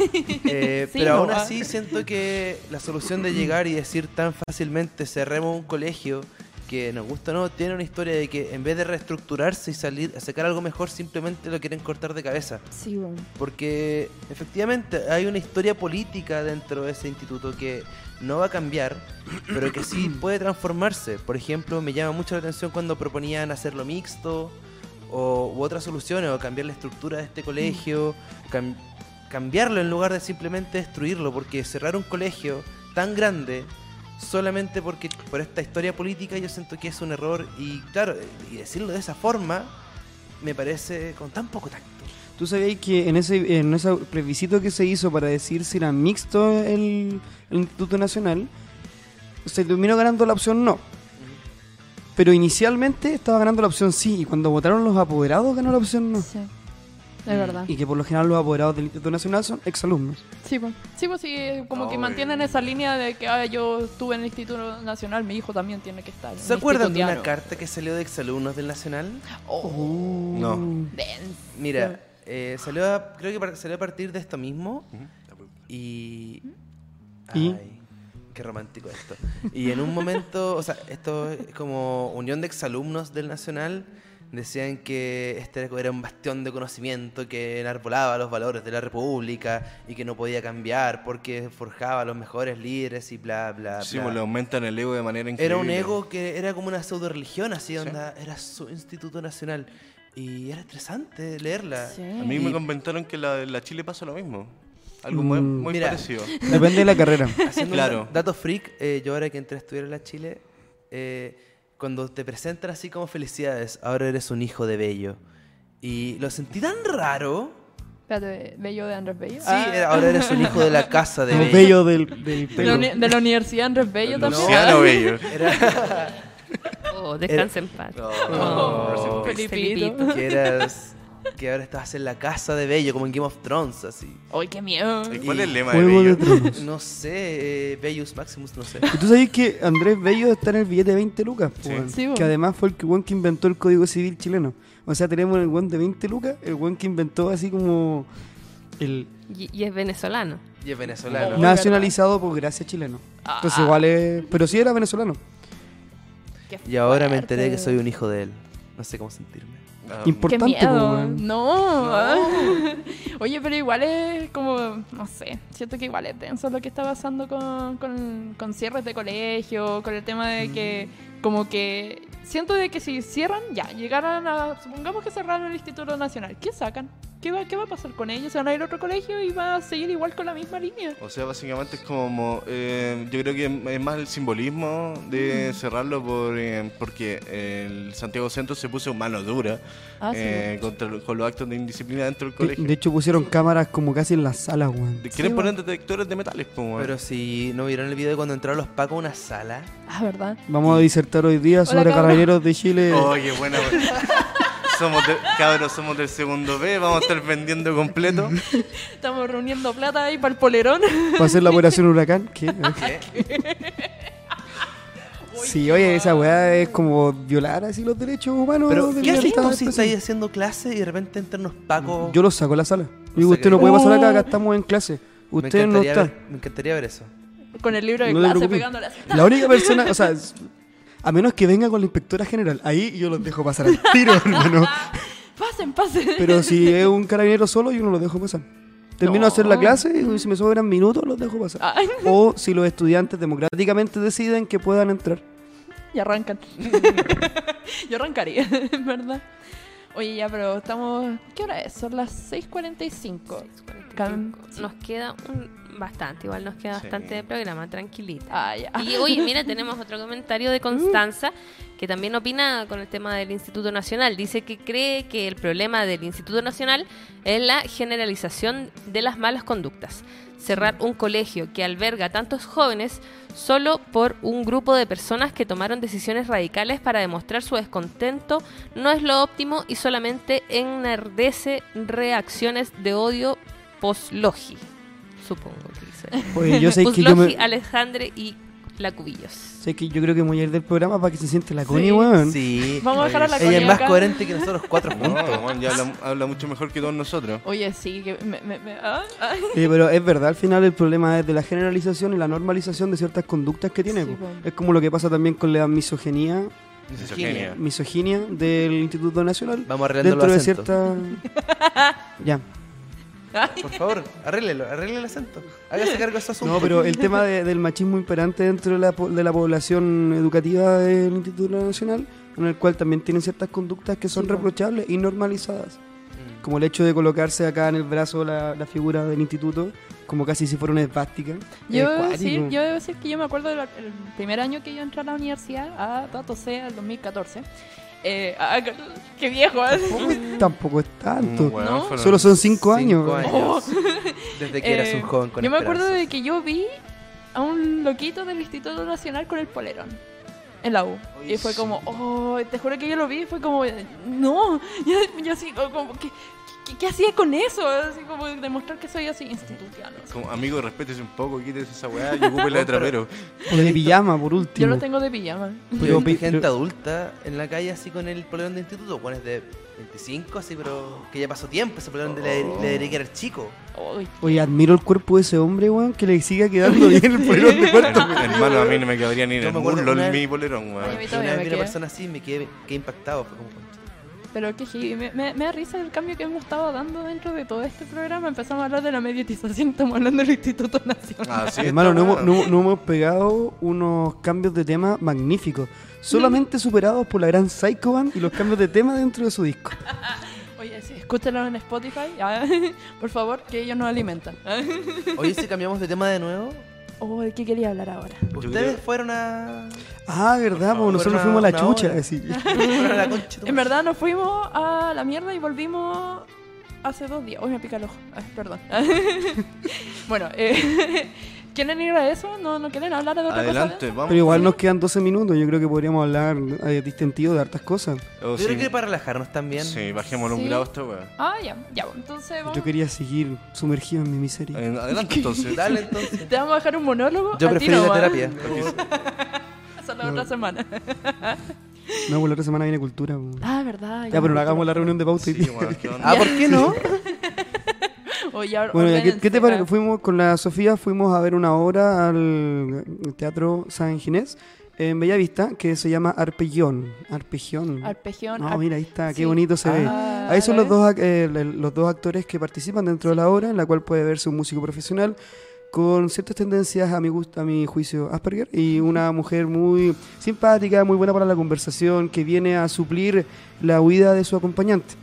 Eh, Sí, pero no, aún ah. así siento que la solución de llegar y decir tan fácilmente cerremos un colegio que nos gusta o no, tiene una historia de que en vez de reestructurarse y salir a sacar algo mejor, simplemente lo quieren cortar de cabeza. sí, bueno. Porque efectivamente hay una historia política dentro de ese instituto que no va a cambiar, pero que sí puede transformarse. Por ejemplo, me llama mucho la atención cuando proponían hacerlo mixto o, u otras soluciones, o cambiar la estructura de este colegio, cam- cambiarlo en lugar de simplemente destruirlo, porque cerrar un colegio tan grande solamente porque por esta historia política yo siento que es un error y claro, y decirlo de esa forma me parece con tan poco tacto. ¿Tú sabías que en ese, en ese plebiscito que se hizo para decir si era mixto el, el Instituto Nacional, se terminó ganando la opción no? Pero inicialmente estaba ganando la opción sí, y cuando votaron los apoderados ganó la opción no. Sí, es verdad. Y que por lo general los apoderados del Instituto Nacional son exalumnos. Sí, pues, sí, pues sí, como que mantienen esa línea de que ah, yo estuve en el Instituto Nacional, mi hijo también tiene que estar. ¿Se acuerdan de una carta que salió de exalumnos del Nacional? Oh, No. denso. Mira, eh, salió a- creo que par- salió a partir de esto mismo y... ¿Y? Ay, qué romántico esto. Y en un momento, o sea, esto es como unión de exalumnos del Nacional, decían que este era un bastión de conocimiento que enarbolaba los valores de la República y que no podía cambiar porque forjaba a los mejores líderes y bla, bla, Sí, bla. pues le aumentan el ego de manera increíble. Era un ego que era como una pseudo religión, así, onda, era su instituto nacional. Y era estresante leerla. Sí. A mí Y- me comentaron que la, la Chile pasa lo mismo. Algo muy, Mm. muy Mira. parecido. Depende de la carrera. Haciendo Claro. un dato freak, eh, yo ahora que entré a estudiar en la Chile, eh, cuando te presentan así como felicidades, ahora eres un hijo de Bello. Y lo sentí tan raro. Espérate, Bello de Andrés Bello. Sí, Ah, era- ahora eres un hijo de la casa de Bello. bello del, del de, la de la Universidad Andrés Bello también. Luciano Bello. Era Oh, descansa en paz. Oh, Felipito. que eras. Que ahora estabas en la casa de Bello, como en Game of Thrones, así. Ay, qué miedo. ¿Y ¿Cuál es el lema de de Bello? Tronos. No sé, eh, Bellus Maximus, no sé. ¿Y tú sabes que Andrés Bello está en el billete de 20 lucas? Sí. Sí, que además fue el que, que inventó el Código Civil chileno. O sea, tenemos el weón de 20 lucas, el weón que inventó así como el Y, y es venezolano. Y es venezolano. Nacionalizado por gracia chileno. Entonces Ah. igual es... Pero sí era venezolano. Qué Y ahora me enteré que soy un hijo de él. No sé cómo sentirme. Ah, Qué Importante, po, miedo. No. Oye, pero igual es como, no sé, siento que igual es denso lo que está pasando con, con, con cierres de colegio, con el tema de que, como que, siento de que si cierran, ya, llegaran a, supongamos que cerraron el Instituto Nacional, ¿qué sacan? ¿qué va, ¿qué va a pasar con ellos? ¿Se van a ir a otro colegio y va a seguir igual con la misma línea? O sea, básicamente es como. eh, yo creo que es más el simbolismo de cerrarlo por, eh, porque el Santiago Centro se puso mano dura Ah, sí. eh, contra, con los actos de indisciplina dentro del De, colegio. de hecho pusieron cámaras como casi en las salas, weón. Quieren Sí, poner detectores de metales, pues, weón. Pero si no vieron el video de cuando entraron los pacos a una sala. Ah, ¿verdad? Vamos a disertar hoy día sobre cabros. Carabineros de Chile. Oye, buena. somos de- cabros, somos del segundo B, vamos a estar vendiendo completo. Estamos reuniendo plata ahí para el polerón. Para hacer la operación Huracán. ¿Qué? Sí, oye, esa weá es como violar así los derechos humanos. Pero, de ¿qué haces tú si estáis haciendo clase y de repente entran unos pacos? Yo los saco de la sala. Digo, usted qué- no puede pasar acá, Oh. acá estamos en clase. Usted no está. ver- me encantaría ver eso. Con el libro de No clase así. La única persona, o sea, a menos que venga con la inspectora general, ahí yo los dejo pasar al tiro, hermano. Pasen, pasen. Pero si es un carabinero solo, yo no los dejo pasar. Termino de hacer la clase y si me sobran minutos, los dejo pasar. Ay, O si los estudiantes democráticamente deciden que puedan entrar. y arrancan. Yo arrancaría, en verdad. Oye, ya, pero estamos... ¿Qué hora es? Son las 6.45. Cam- Nos queda un, bastante, igual nos queda Sí. bastante de programa, tranquilita. Ah, ya. Y oye, mira, tenemos otro comentario de Constanza que también opina con el tema del Instituto Nacional. Dice que cree que el problema del Instituto Nacional es la generalización de las malas conductas. Cerrar un colegio que alberga a tantos jóvenes solo por un grupo de personas que tomaron decisiones radicales para demostrar su descontento no es lo óptimo y solamente enardece reacciones de odio post-logi. Supongo que dice. Oye, yo sé que yo me, Alejandre y la Cubillos. sé que yo creo que voy a ir del programa para que se siente la Connie, weón. Sí. Vamos a dejar a la Ella Connie es más acá. coherente que nosotros cuatro No, juntos. weón, ya habla, habla mucho mejor que todos nosotros. Oye, sí, que me... me, me- ah. Sí, pero es verdad, al final el problema es de la generalización y la normalización de ciertas conductas que tiene. Sí, po. Es como lo que pasa también con la misoginia, Misoginia. misoginia del Instituto Nacional. Vamos arreglando Dentro de los cierta... ya. Por favor, arréglelo, arregle el acento. Hágase cargo de ese asunto. No, pero el tema de- del machismo imperante dentro de la, de la población educativa del Instituto Nacional, en el cual también tienen ciertas conductas que son Sí, reprochables y normalizadas. Mm. Como el hecho de colocarse acá en el brazo la, la figura del instituto, como casi si fuera una esvástica. Yo, debo decir, yo debo decir que yo me acuerdo del primer año que yo entré a la universidad, a Tato C, el 2014. Eh, ah, qué- viejo, ¿eh? Tampoco es tanto. Mm, Solo son cinco, Cinco años. años. Desde que eras Eh, un joven con Yo me acuerdo de que yo vi a un loquito del Instituto Nacional con el polerón. En la U. Y fue sí. como, oh, te juro que yo lo vi y fue como, no. Yo, yo así, como, ¿qué, qué, qué hacía con eso? Así como demostrar que soy así institucional. Como, amigo, respétese un poco, quítese esa weá y ocupe la de trapero. O de pijama, por último. Yo lo tengo de pijama. Yo Pero- visto gente pero- adulta en la calle así con el polerón de instituto, bueno, es de 25 así, pero que ya pasó tiempo, ese polerón de la, Oh. le diría que era chico. Oye, admiro el cuerpo de ese hombre, weón, que le siga quedando bien el polerón de cuarto. Hermano, a mí no me cabría ni en Yo el me acuerdo muslo vez- mi polerón, weón. una vez vi una persona así me quedé, quedé impactado, fue como... Pero que sí, me, me, me da risa el cambio que hemos estado dando dentro de todo este programa. Empezamos a hablar de la mediatización, estamos hablando del Instituto Nacional. Ah, sí, Hermano, no hemos, no- no hemos pegado unos cambios de tema magníficos. Solamente superados por la gran Psycho Band y los cambios de tema dentro de su disco. Oye, sí, escúchenlo en Spotify, ya, por favor, que ellos nos alimentan. Oye, si cambiamos de tema de nuevo, Oh, ¿de qué quería hablar ahora? ustedes creo- fueron a... Ah, verdad, favor, pues nosotros fuimos a la chucha. así. En verdad nos fuimos a la mierda y volvimos hace dos días. Uy, me pica el ojo. Ay, perdón. bueno, eh, ¿quieren ir a eso? ¿No, no quieren hablar de otra Adelante, vamos. Pero igual nos quedan 12 minutos. Yo creo que podríamos hablar eh, distendido de hartas cosas. Oh, Yo sí. creo que para relajarnos también. Sí, bajémosle un Sí. grado a esta weá. cosa? Ah, ya, ya. Entonces vamos, Yo quería seguir sumergido en mi miseria. Eh, Adelante entonces. Dale entonces. te vamos a dejar un monólogo. Yo a ti prefiero la nomás. terapia. Hasta la otra semana. No, pues la otra semana viene cultura. pues. Ah, verdad. Ya, pero no hagamos la reunión de pauta. Sí, día. weón, ¿qué onda? Ah, ¿por qué no? Oye, Bueno, ¿qué, qué te parece? ah. Fuimos con la Sofía, fuimos a ver una obra al Teatro San Ginés en Bellavista que se llama Arpegión. Arpegión. Arpegión. No, ar- mira, ahí está, qué bonito se ve. Ah, Ahí son los dos, eh, los dos actores que participan dentro de la obra, en la cual puede verse un músico profesional con ciertas tendencias a mi gusto, a mi juicio Asperger y una mujer muy simpática, muy buena para la conversación, que viene a suplir la huida de su acompañante.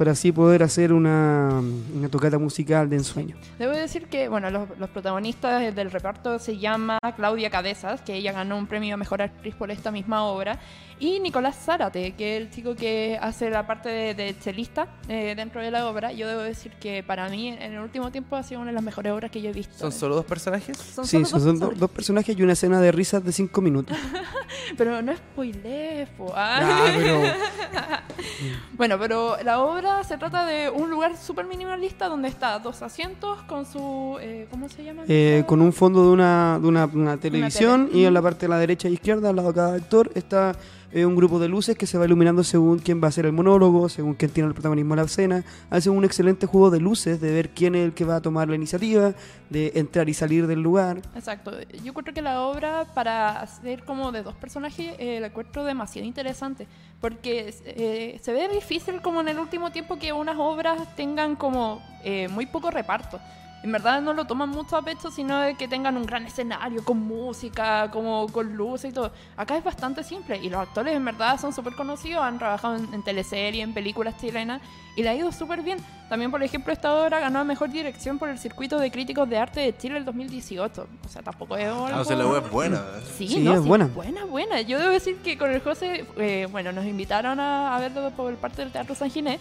Para así poder hacer una, una tocata musical de ensueño. Debo decir que, bueno, los, los protagonistas del reparto se llama Claudia Cabezas, que ella ganó un premio a Mejor Actriz por esta misma obra, y Nicolás Zárate, que es el chico que hace la parte de, de chelista eh, dentro de la obra. Yo debo decir que para mí, en el último tiempo, ha sido una de las mejores obras que yo he visto. ¿Son solo dos personajes? Son Sí, solo son dos dos, personajes. dos personajes y una escena de risas de cinco minutos. Pero no spoilé, po. Ah. Ah, pero Bueno, pero la obra se trata de un lugar súper minimalista donde está dos asientos con su... eh, ¿Cómo se llama? eh, con un fondo de una, de una, una televisión tele. y en la parte de la derecha e izquierda, al lado de cada actor, está eh, un grupo de luces que se va iluminando según quién va a ser el monólogo, según quién tiene el protagonismo de la escena. Hace un excelente juego de luces, de ver quién es el que va a tomar la iniciativa, de entrar y salir del lugar. Exacto. Yo encuentro que la obra, para hacer como de dos personajes, eh, la encuentro demasiado interesante. Porque eh, se ve difícil como en el último tiempo que unas obras tengan como eh, muy poco reparto. En verdad no lo toman mucho a pecho, sino de que tengan un gran escenario con música, como con luces y todo. Acá es bastante simple y los actores en verdad son súper conocidos, han trabajado en, en teleseries, en películas chilenas y le ha ido súper bien. También, por ejemplo, esta obra ganó a Mejor Dirección por el Circuito de Críticos de Arte de Chile el 2018. O sea, tampoco es algo... Ah, o sea, la web es buena. Sí, Sí, no, es sí, buena. buena, buena. Yo debo decir que con el José, eh, bueno, nos invitaron a, a verlo por parte del Teatro San Ginés.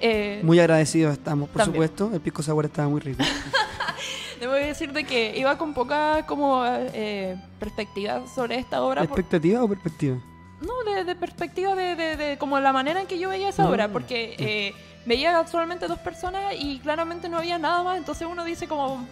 Eh, Muy agradecidos estamos, por También. supuesto. El pisco sour estaba muy rico. debo decir de que iba con poca como eh, perspectiva sobre esta obra. por- ¿Expectativa o perspectiva? no, de, de perspectiva de, de- de como la manera en que yo veía esa No, obra, porque eh, veía solamente dos personas y claramente no había nada más, entonces uno dice como,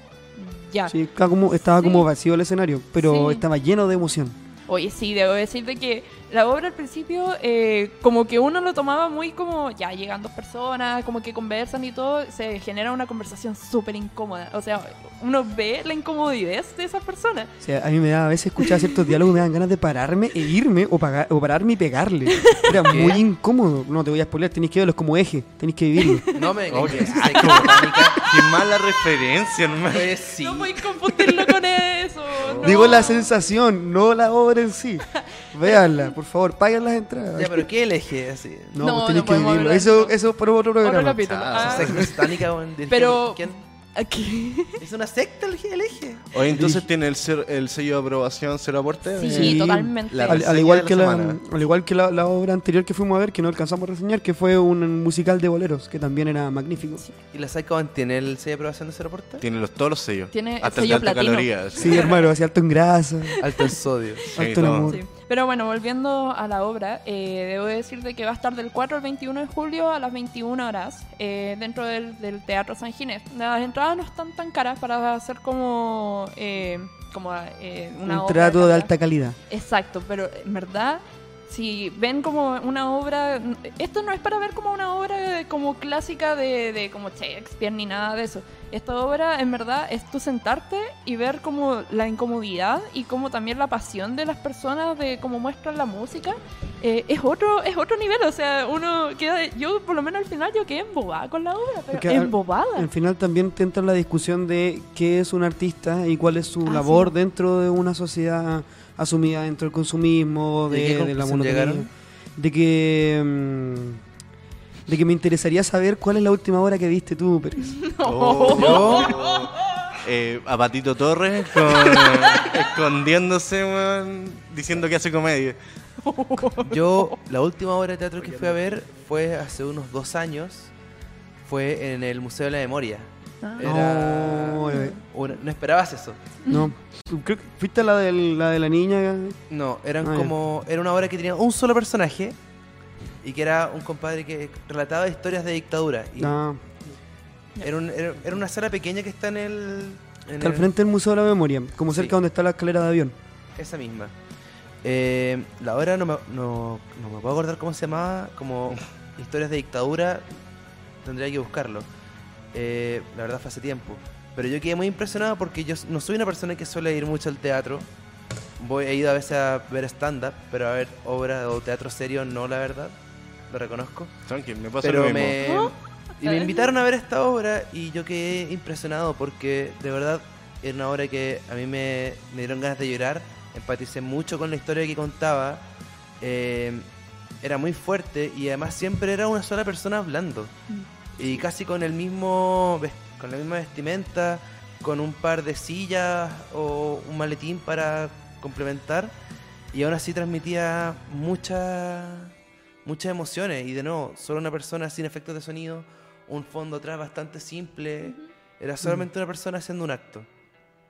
ya. Sí, estaba como, estaba Sí. como vacío el escenario, pero Sí. estaba lleno de emoción. Oye, sí, debo decir de que la obra al principio, eh, como que uno lo tomaba muy como, ya llegan dos personas, como que conversan y todo, se genera una conversación súper incómoda. O sea, uno ve la incomodidad de esas personas. O sea, a mí me da, a veces escuchar ciertos diálogos me dan ganas de pararme e irme o, pagar, o pararme y pegarle. Era muy incómodo. No te voy a spoiler, tenéis que verlo, es como eje, tenéis que vivirlo. No me Oh, que- qué mala referencia, hermano. pues sí. No podéis confundirlo con eso. Digo la sensación, no la obra en sí. Véanla, por favor, paguen las entradas. Ya, pero ¿qué elegí así? No, No, pues no tenéis que podemos vivirlo. hablar de Eso, eso. eso por otro Otro programa. capítulo. Chao. Ah, del- Pero- ¿Quién? Aquí. ¿Es una secta el el eje? Oye, entonces tiene el, cer- el sello de aprobación cero aporte. Sí, Sí. totalmente. La Al, igual la que la, semana. al igual que la, la obra anterior que fuimos a ver, que no alcanzamos a reseñar, que fue un musical de boleros, que también era magnífico. ¿Y la Psycho Band tiene el sello de aprobación de cero porta? Tiene los, todos los sellos. Tiene el Hasta el de sello alta platino. caloría. Sí, hermano, así alto en grasa, Alto en sodio. Sí, alto en amor. Pero bueno, volviendo a la obra, eh, debo decirte que va a estar del 4 al 21 de julio a las 21 horas eh, dentro del, del Teatro San Ginés. Las entradas no están tan caras para hacer como, eh, como eh, una Un obra trato de alta calidad. Exacto, pero en verdad, si ven como una obra, esto no es para ver como una obra como clásica de, de como Shakespeare ni nada de eso. Esta obra en verdad es tú sentarte y ver como la incomodidad y como también la pasión de las personas de cómo muestran la música. Eh, es otro es otro nivel, o sea, uno queda, yo por lo menos al final yo quedé embobada con la obra, pero Porque al- embobada. Al final también te entra la discusión de qué es un artista y cuál es su Ah, labor sí. dentro de una sociedad asumida dentro del consumismo, ¿Y a qué de, de la monotonía. llegaron? De que mm, de que me interesaría saber cuál es la última hora que viste tú, Pérez. Oh, eh, a Patito Torres con- escondiéndose, weón, diciendo que hace comedia. Yo, la última obra de teatro que fui a ver fue hace unos dos años. Fue en el Museo de la Memoria. Ah. Era No, eh. una- no esperabas eso. No, creo que fuiste a la, del- la de la niña. No, eran Ah, ya. como. Era una obra que tenía un solo personaje y que era un compadre que relataba historias de dictadura. Y No, era, un- era- era una sala pequeña que está en el. en está al frente del Museo de la Memoria, como Sí. cerca donde está la escalera de avión. Esa misma. Eh, la obra no me, no, no me puedo acordar cómo se llamaba, como historias de dictadura, tendría que buscarlo. Eh, la verdad fue hace tiempo. Pero yo quedé muy impresionado porque yo no soy una persona que suele ir mucho al teatro. Voy, he ido a veces a ver stand-up, pero a ver obra o teatro serio no, la verdad. Lo reconozco. Tranquilo, me pasa Pero lo mismo. me, y me invitaron a ver esta obra y yo quedé impresionado porque de verdad era una obra que a mí me, me dieron ganas de llorar. Empaticé mucho con la historia que contaba. eh, era muy fuerte y además siempre era una sola persona hablando. Y casi con el mismo con la misma vestimenta, con un par de sillas o un maletín para complementar y aún así transmitía muchas muchas emociones y de nuevo, solo una persona sin efectos de sonido, un fondo atrás bastante simple, era solamente una persona haciendo un acto.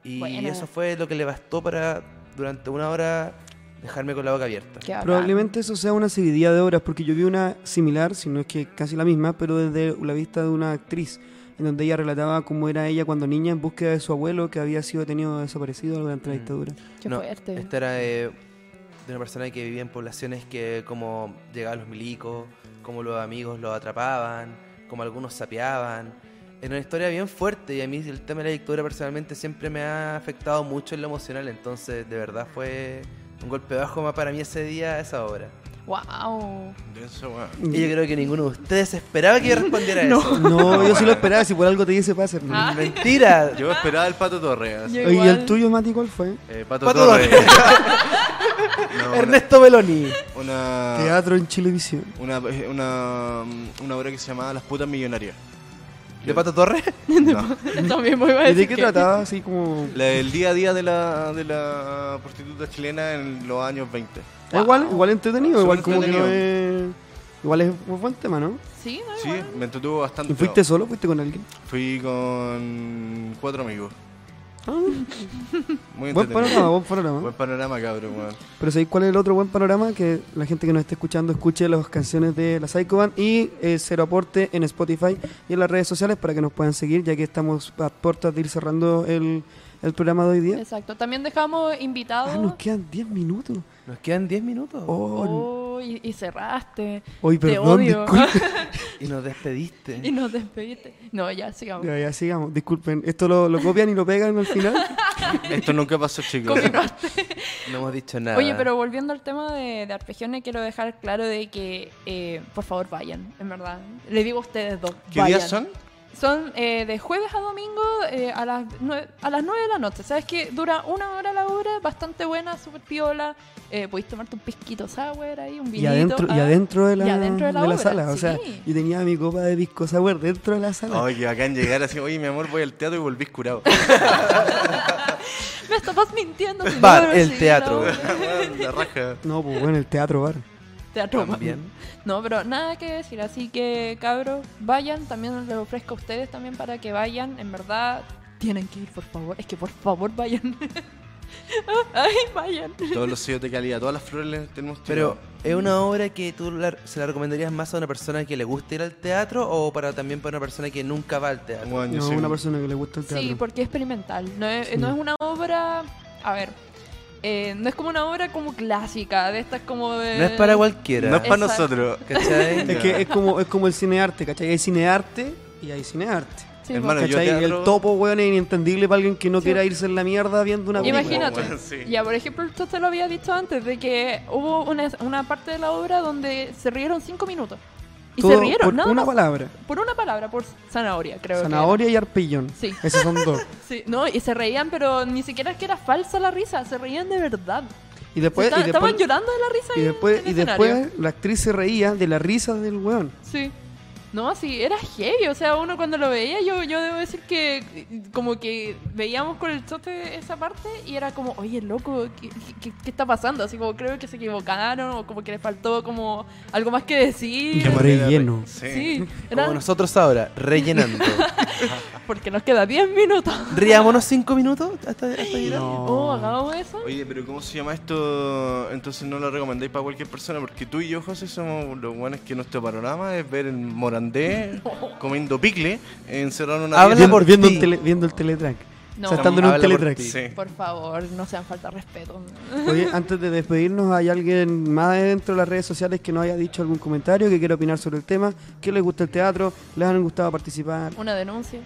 Y Bueno. eso fue lo que le bastó para durante una hora dejarme con la boca abierta. Probablemente eso sea una seguidilla de obras, porque yo vi una similar, si no es que casi la misma, pero desde la vista de una actriz, en donde ella relataba cómo era ella cuando niña en búsqueda de su abuelo que había sido detenido desaparecido durante la Mm. dictadura. Qué No, fuerte. Esta era de, de una persona que vivía en poblaciones que como llegaban los milicos, como los amigos los atrapaban, como algunos sapeaban. Era una historia bien fuerte y a mí el tema de la dictadura personalmente siempre me ha afectado mucho en lo emocional, entonces de verdad fue un golpe bajo más para mí ese día, esa obra. Wow. Y yo creo que ninguno de ustedes esperaba que yo respondiera eso. No, yo sí lo esperaba, si por algo te dice pase. Ah. Mentira. Yo esperaba el Pato Torres. ¿y el tuyo, Mati, cuál fue? Eh, Pato, Pato Torres. No, una- Ernesto Beloni. Una, Teatro en Chilevisión. una, una, una obra que se llamaba Las putas millonarias. ¿De Pato Torres? No. También a ¿Y de qué que- trataba? Así como... La- el día a día de la, de la prostituta chilena en los años 20. Ah, Igual, igual entretenido, Súper igual como que no es... Igual es un buen tema, ¿no? Sí, no, Sí, igual. me entretuvo bastante. ¿Y fuiste solo fuiste con alguien? Fui con cuatro amigos. Muy buen panorama, buen panorama. Buen panorama, cabrón, weón. Pero ¿sabéis cuál es el otro buen panorama? Que la gente que nos esté escuchando escuche las canciones de la Psycho Band y eh, Cero Aporte en Spotify y en las redes sociales para que nos puedan seguir, ya que estamos a puertas de ir cerrando el, el programa de hoy día. Exacto. También dejamos invitados. Ah, nos quedan 10 minutos. Nos quedan 10 minutos. Oh, Oh, y, y cerraste. hoy te perdón, odio. disculpen. Y nos despediste. y nos despediste. No, ya, sigamos. ya, ya sigamos, disculpen. Esto lo, lo copian y lo pegan al final. Esto nunca pasó, chicos. No hemos dicho nada. Oye, pero volviendo al tema de, de Arpegione, quiero dejar claro de que, eh, por favor, vayan, en verdad. Le digo a ustedes dos. ¿Qué vayan. días son? Son eh, de jueves a domingo eh, a, las nue- a las 9 de la noche. ¿Sabes que Dura una hora la obra, bastante buena, súper piola. Eh, podéis tomarte un pisquito sour ahí, un vinito. Y adentro, y ah. adentro de la, y adentro de la obra, sala. O sea, sí. yo tenía mi copa de pisco sour dentro de la sala. Ay, que bacán llegar así, oye, mi amor, voy al teatro y volví curado. Me estabas mintiendo. Bar, el sí, teatro. La raja. No, pues bueno, el teatro bar. Teatro También. No, pero nada que decir, así que cabros, vayan, también les ofrezco a ustedes también para que vayan, en verdad, tienen que ir, por favor, es que por favor vayan. Ay, vayan. Todos los sellos de calidad, todas las flores les tenemos Pero. ¿es una obra que tú la- se la recomendarías más a una persona que le gusta ir al teatro o para también para una persona que nunca va al teatro? Bueno, No, soy una un- persona que le gusta el teatro. Sí, porque es experimental, no es, Sí. no es una obra, a ver, eh, no es como una obra como clásica, de estas como de... No es para cualquiera. No es para Exacto. nosotros. ¿Cachai? Es que es como, es como el cinearte, ¿cachai? Hay cinearte y hay cinearte. Sí, Hermano, yo El topo, weón, es inentendible para alguien que no Sí. quiera irse en la mierda viendo una película. Imagínate. Bueno, sí. Ya, por ejemplo, esto te lo había dicho antes, de que hubo una, una parte de la obra donde se rieron cinco minutos. Y Todo se rieron, por nada una más. palabra. Por una palabra, por zanahoria, creo Zanahoria y arpillón. Sí. Esos son dos. Sí, no, y se reían, pero ni siquiera es que era falsa la risa, se reían de verdad. Y después, y estaban llorando de la risa y después, y después la actriz se reía de la risa del weón. Sí. No, sí, era heavy, o sea, uno cuando lo veía, yo, yo debo decir que como que veíamos con el chote esa parte y era como, oye, loco, ¿qué, qué, qué está pasando? Así como creo que se equivocaron o como que le faltó como algo más que decir. Qué relleno. Sí. Sí, Como nosotros ahora, rellenando. porque nos queda 10 minutos. Riámonos cinco minutos hasta, hasta llegar. No. Oh, hagamos eso. Oye, pero ¿cómo se llama esto? Entonces no lo recomendáis para cualquier persona, porque tú y yo, José, somos los buenos que nuestro panorama es ver en Morandé comiendo picle, encerrado en una Habla por viendo, el tele- viendo el teletrack. No, o sea, estando en un Habla por. Sí. favor, no sean falta de respeto. Oye, antes de despedirnos, ¿hay alguien más dentro de las redes sociales que nos haya dicho algún comentario, que quiera opinar sobre el tema? ¿Qué les gusta el teatro? ¿Les han gustado participar? Una denuncia.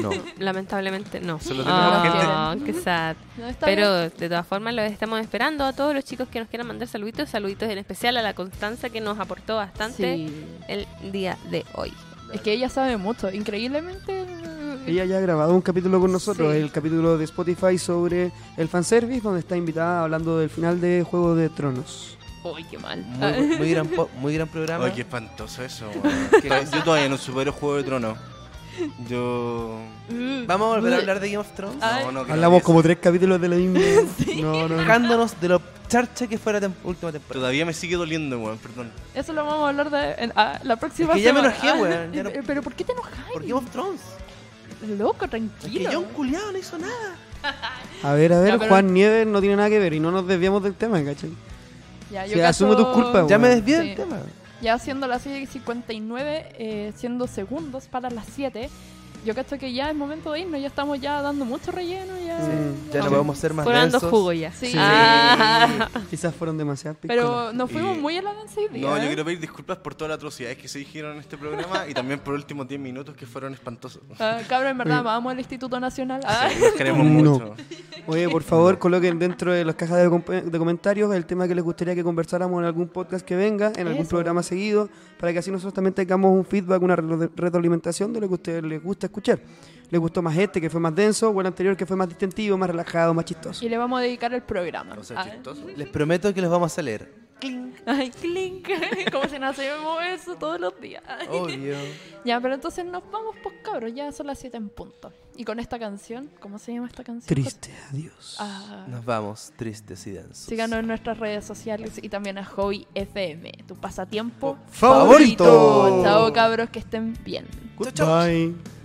No. Lamentablemente no. Tenemos Ah, gente. qué sad. No, está Pero bien. de todas formas los estamos esperando a todos los chicos que nos quieran mandar saluditos, saluditos en especial a la Constanza que nos aportó bastante Sí. el día de hoy. Es que ella sabe mucho, increíblemente. Ella ya ha grabado un capítulo con nosotros, Sí. el capítulo de Spotify sobre el fanservice, donde está invitada hablando del final de Juego de Tronos. Uy, qué mal. Muy, muy gran, po- muy gran programa. Ay, qué espantoso eso, weón. Yo todavía no supero Juego de Tronos. Yo. Vamos a volver a hablar de Game of Thrones. No, no, Hablamos como tres capítulos de la misma. No, no. De lo charcha que fue la tem- última temporada. Todavía me sigue doliendo, weón, perdón. Eso lo vamos a hablar de en- ah, la próxima Es que ya me semana. enojé, weón, Pero ¿por qué te enojas? ¿Por Game of Thrones? Loco, Es que tranquilo. John Culeado no hizo nada. A ver, a ver, Ya, pero- Juan Nieves no tiene nada que ver y no nos desviamos del tema, ¿cachai? Ya, Sí, asume tus culpas, Ya me desvié Sí. del tema. Ya siendo las 6.59, eh, siendo segundos para las 7, yo cacho que ya es momento de irnos, ya estamos ya dando mucho relleno. Ya, Sí, Ya no podemos ser más Fueron dando densos. jugo ya. Sí. Ah. Quizás fueron demasiadas. Pero nos fuimos Y- muy a la danza hoy día. No, yo quiero pedir disculpas por todas las atrocidades que se dijeron en este programa y también por los últimos 10 minutos que fueron espantosos. Ah, cabrón, en verdad, vamos al Instituto Nacional. Ah, Los queremos No. mucho. Oye, por favor, coloquen dentro de las cajas de, comentarios el tema que les gustaría que conversáramos en algún podcast que venga, en algún Eso. programa seguido, para que así nosotros también tengamos un feedback, una re- retroalimentación de lo que a ustedes les gusta escuchar. ¿Les gustó más este, que fue más denso, o el anterior, que fue más distendivo, más relajado, más chistoso? y le vamos a dedicar el programa. O sea, chistoso. Les prometo que los vamos a leer. Ay, clink. Como si no hacemos eso todos los días. Obvio. Ya, pero entonces nos vamos, pues cabros, ya son las 7 en punto. Y con esta canción, ¿cómo se llama esta canción? Triste, adiós. Ah, Nos vamos tristes y densos. síganos en nuestras redes sociales y también a Hobby FM, tu pasatiempo Favorito. Chao cabros, que estén bien. Goodbye.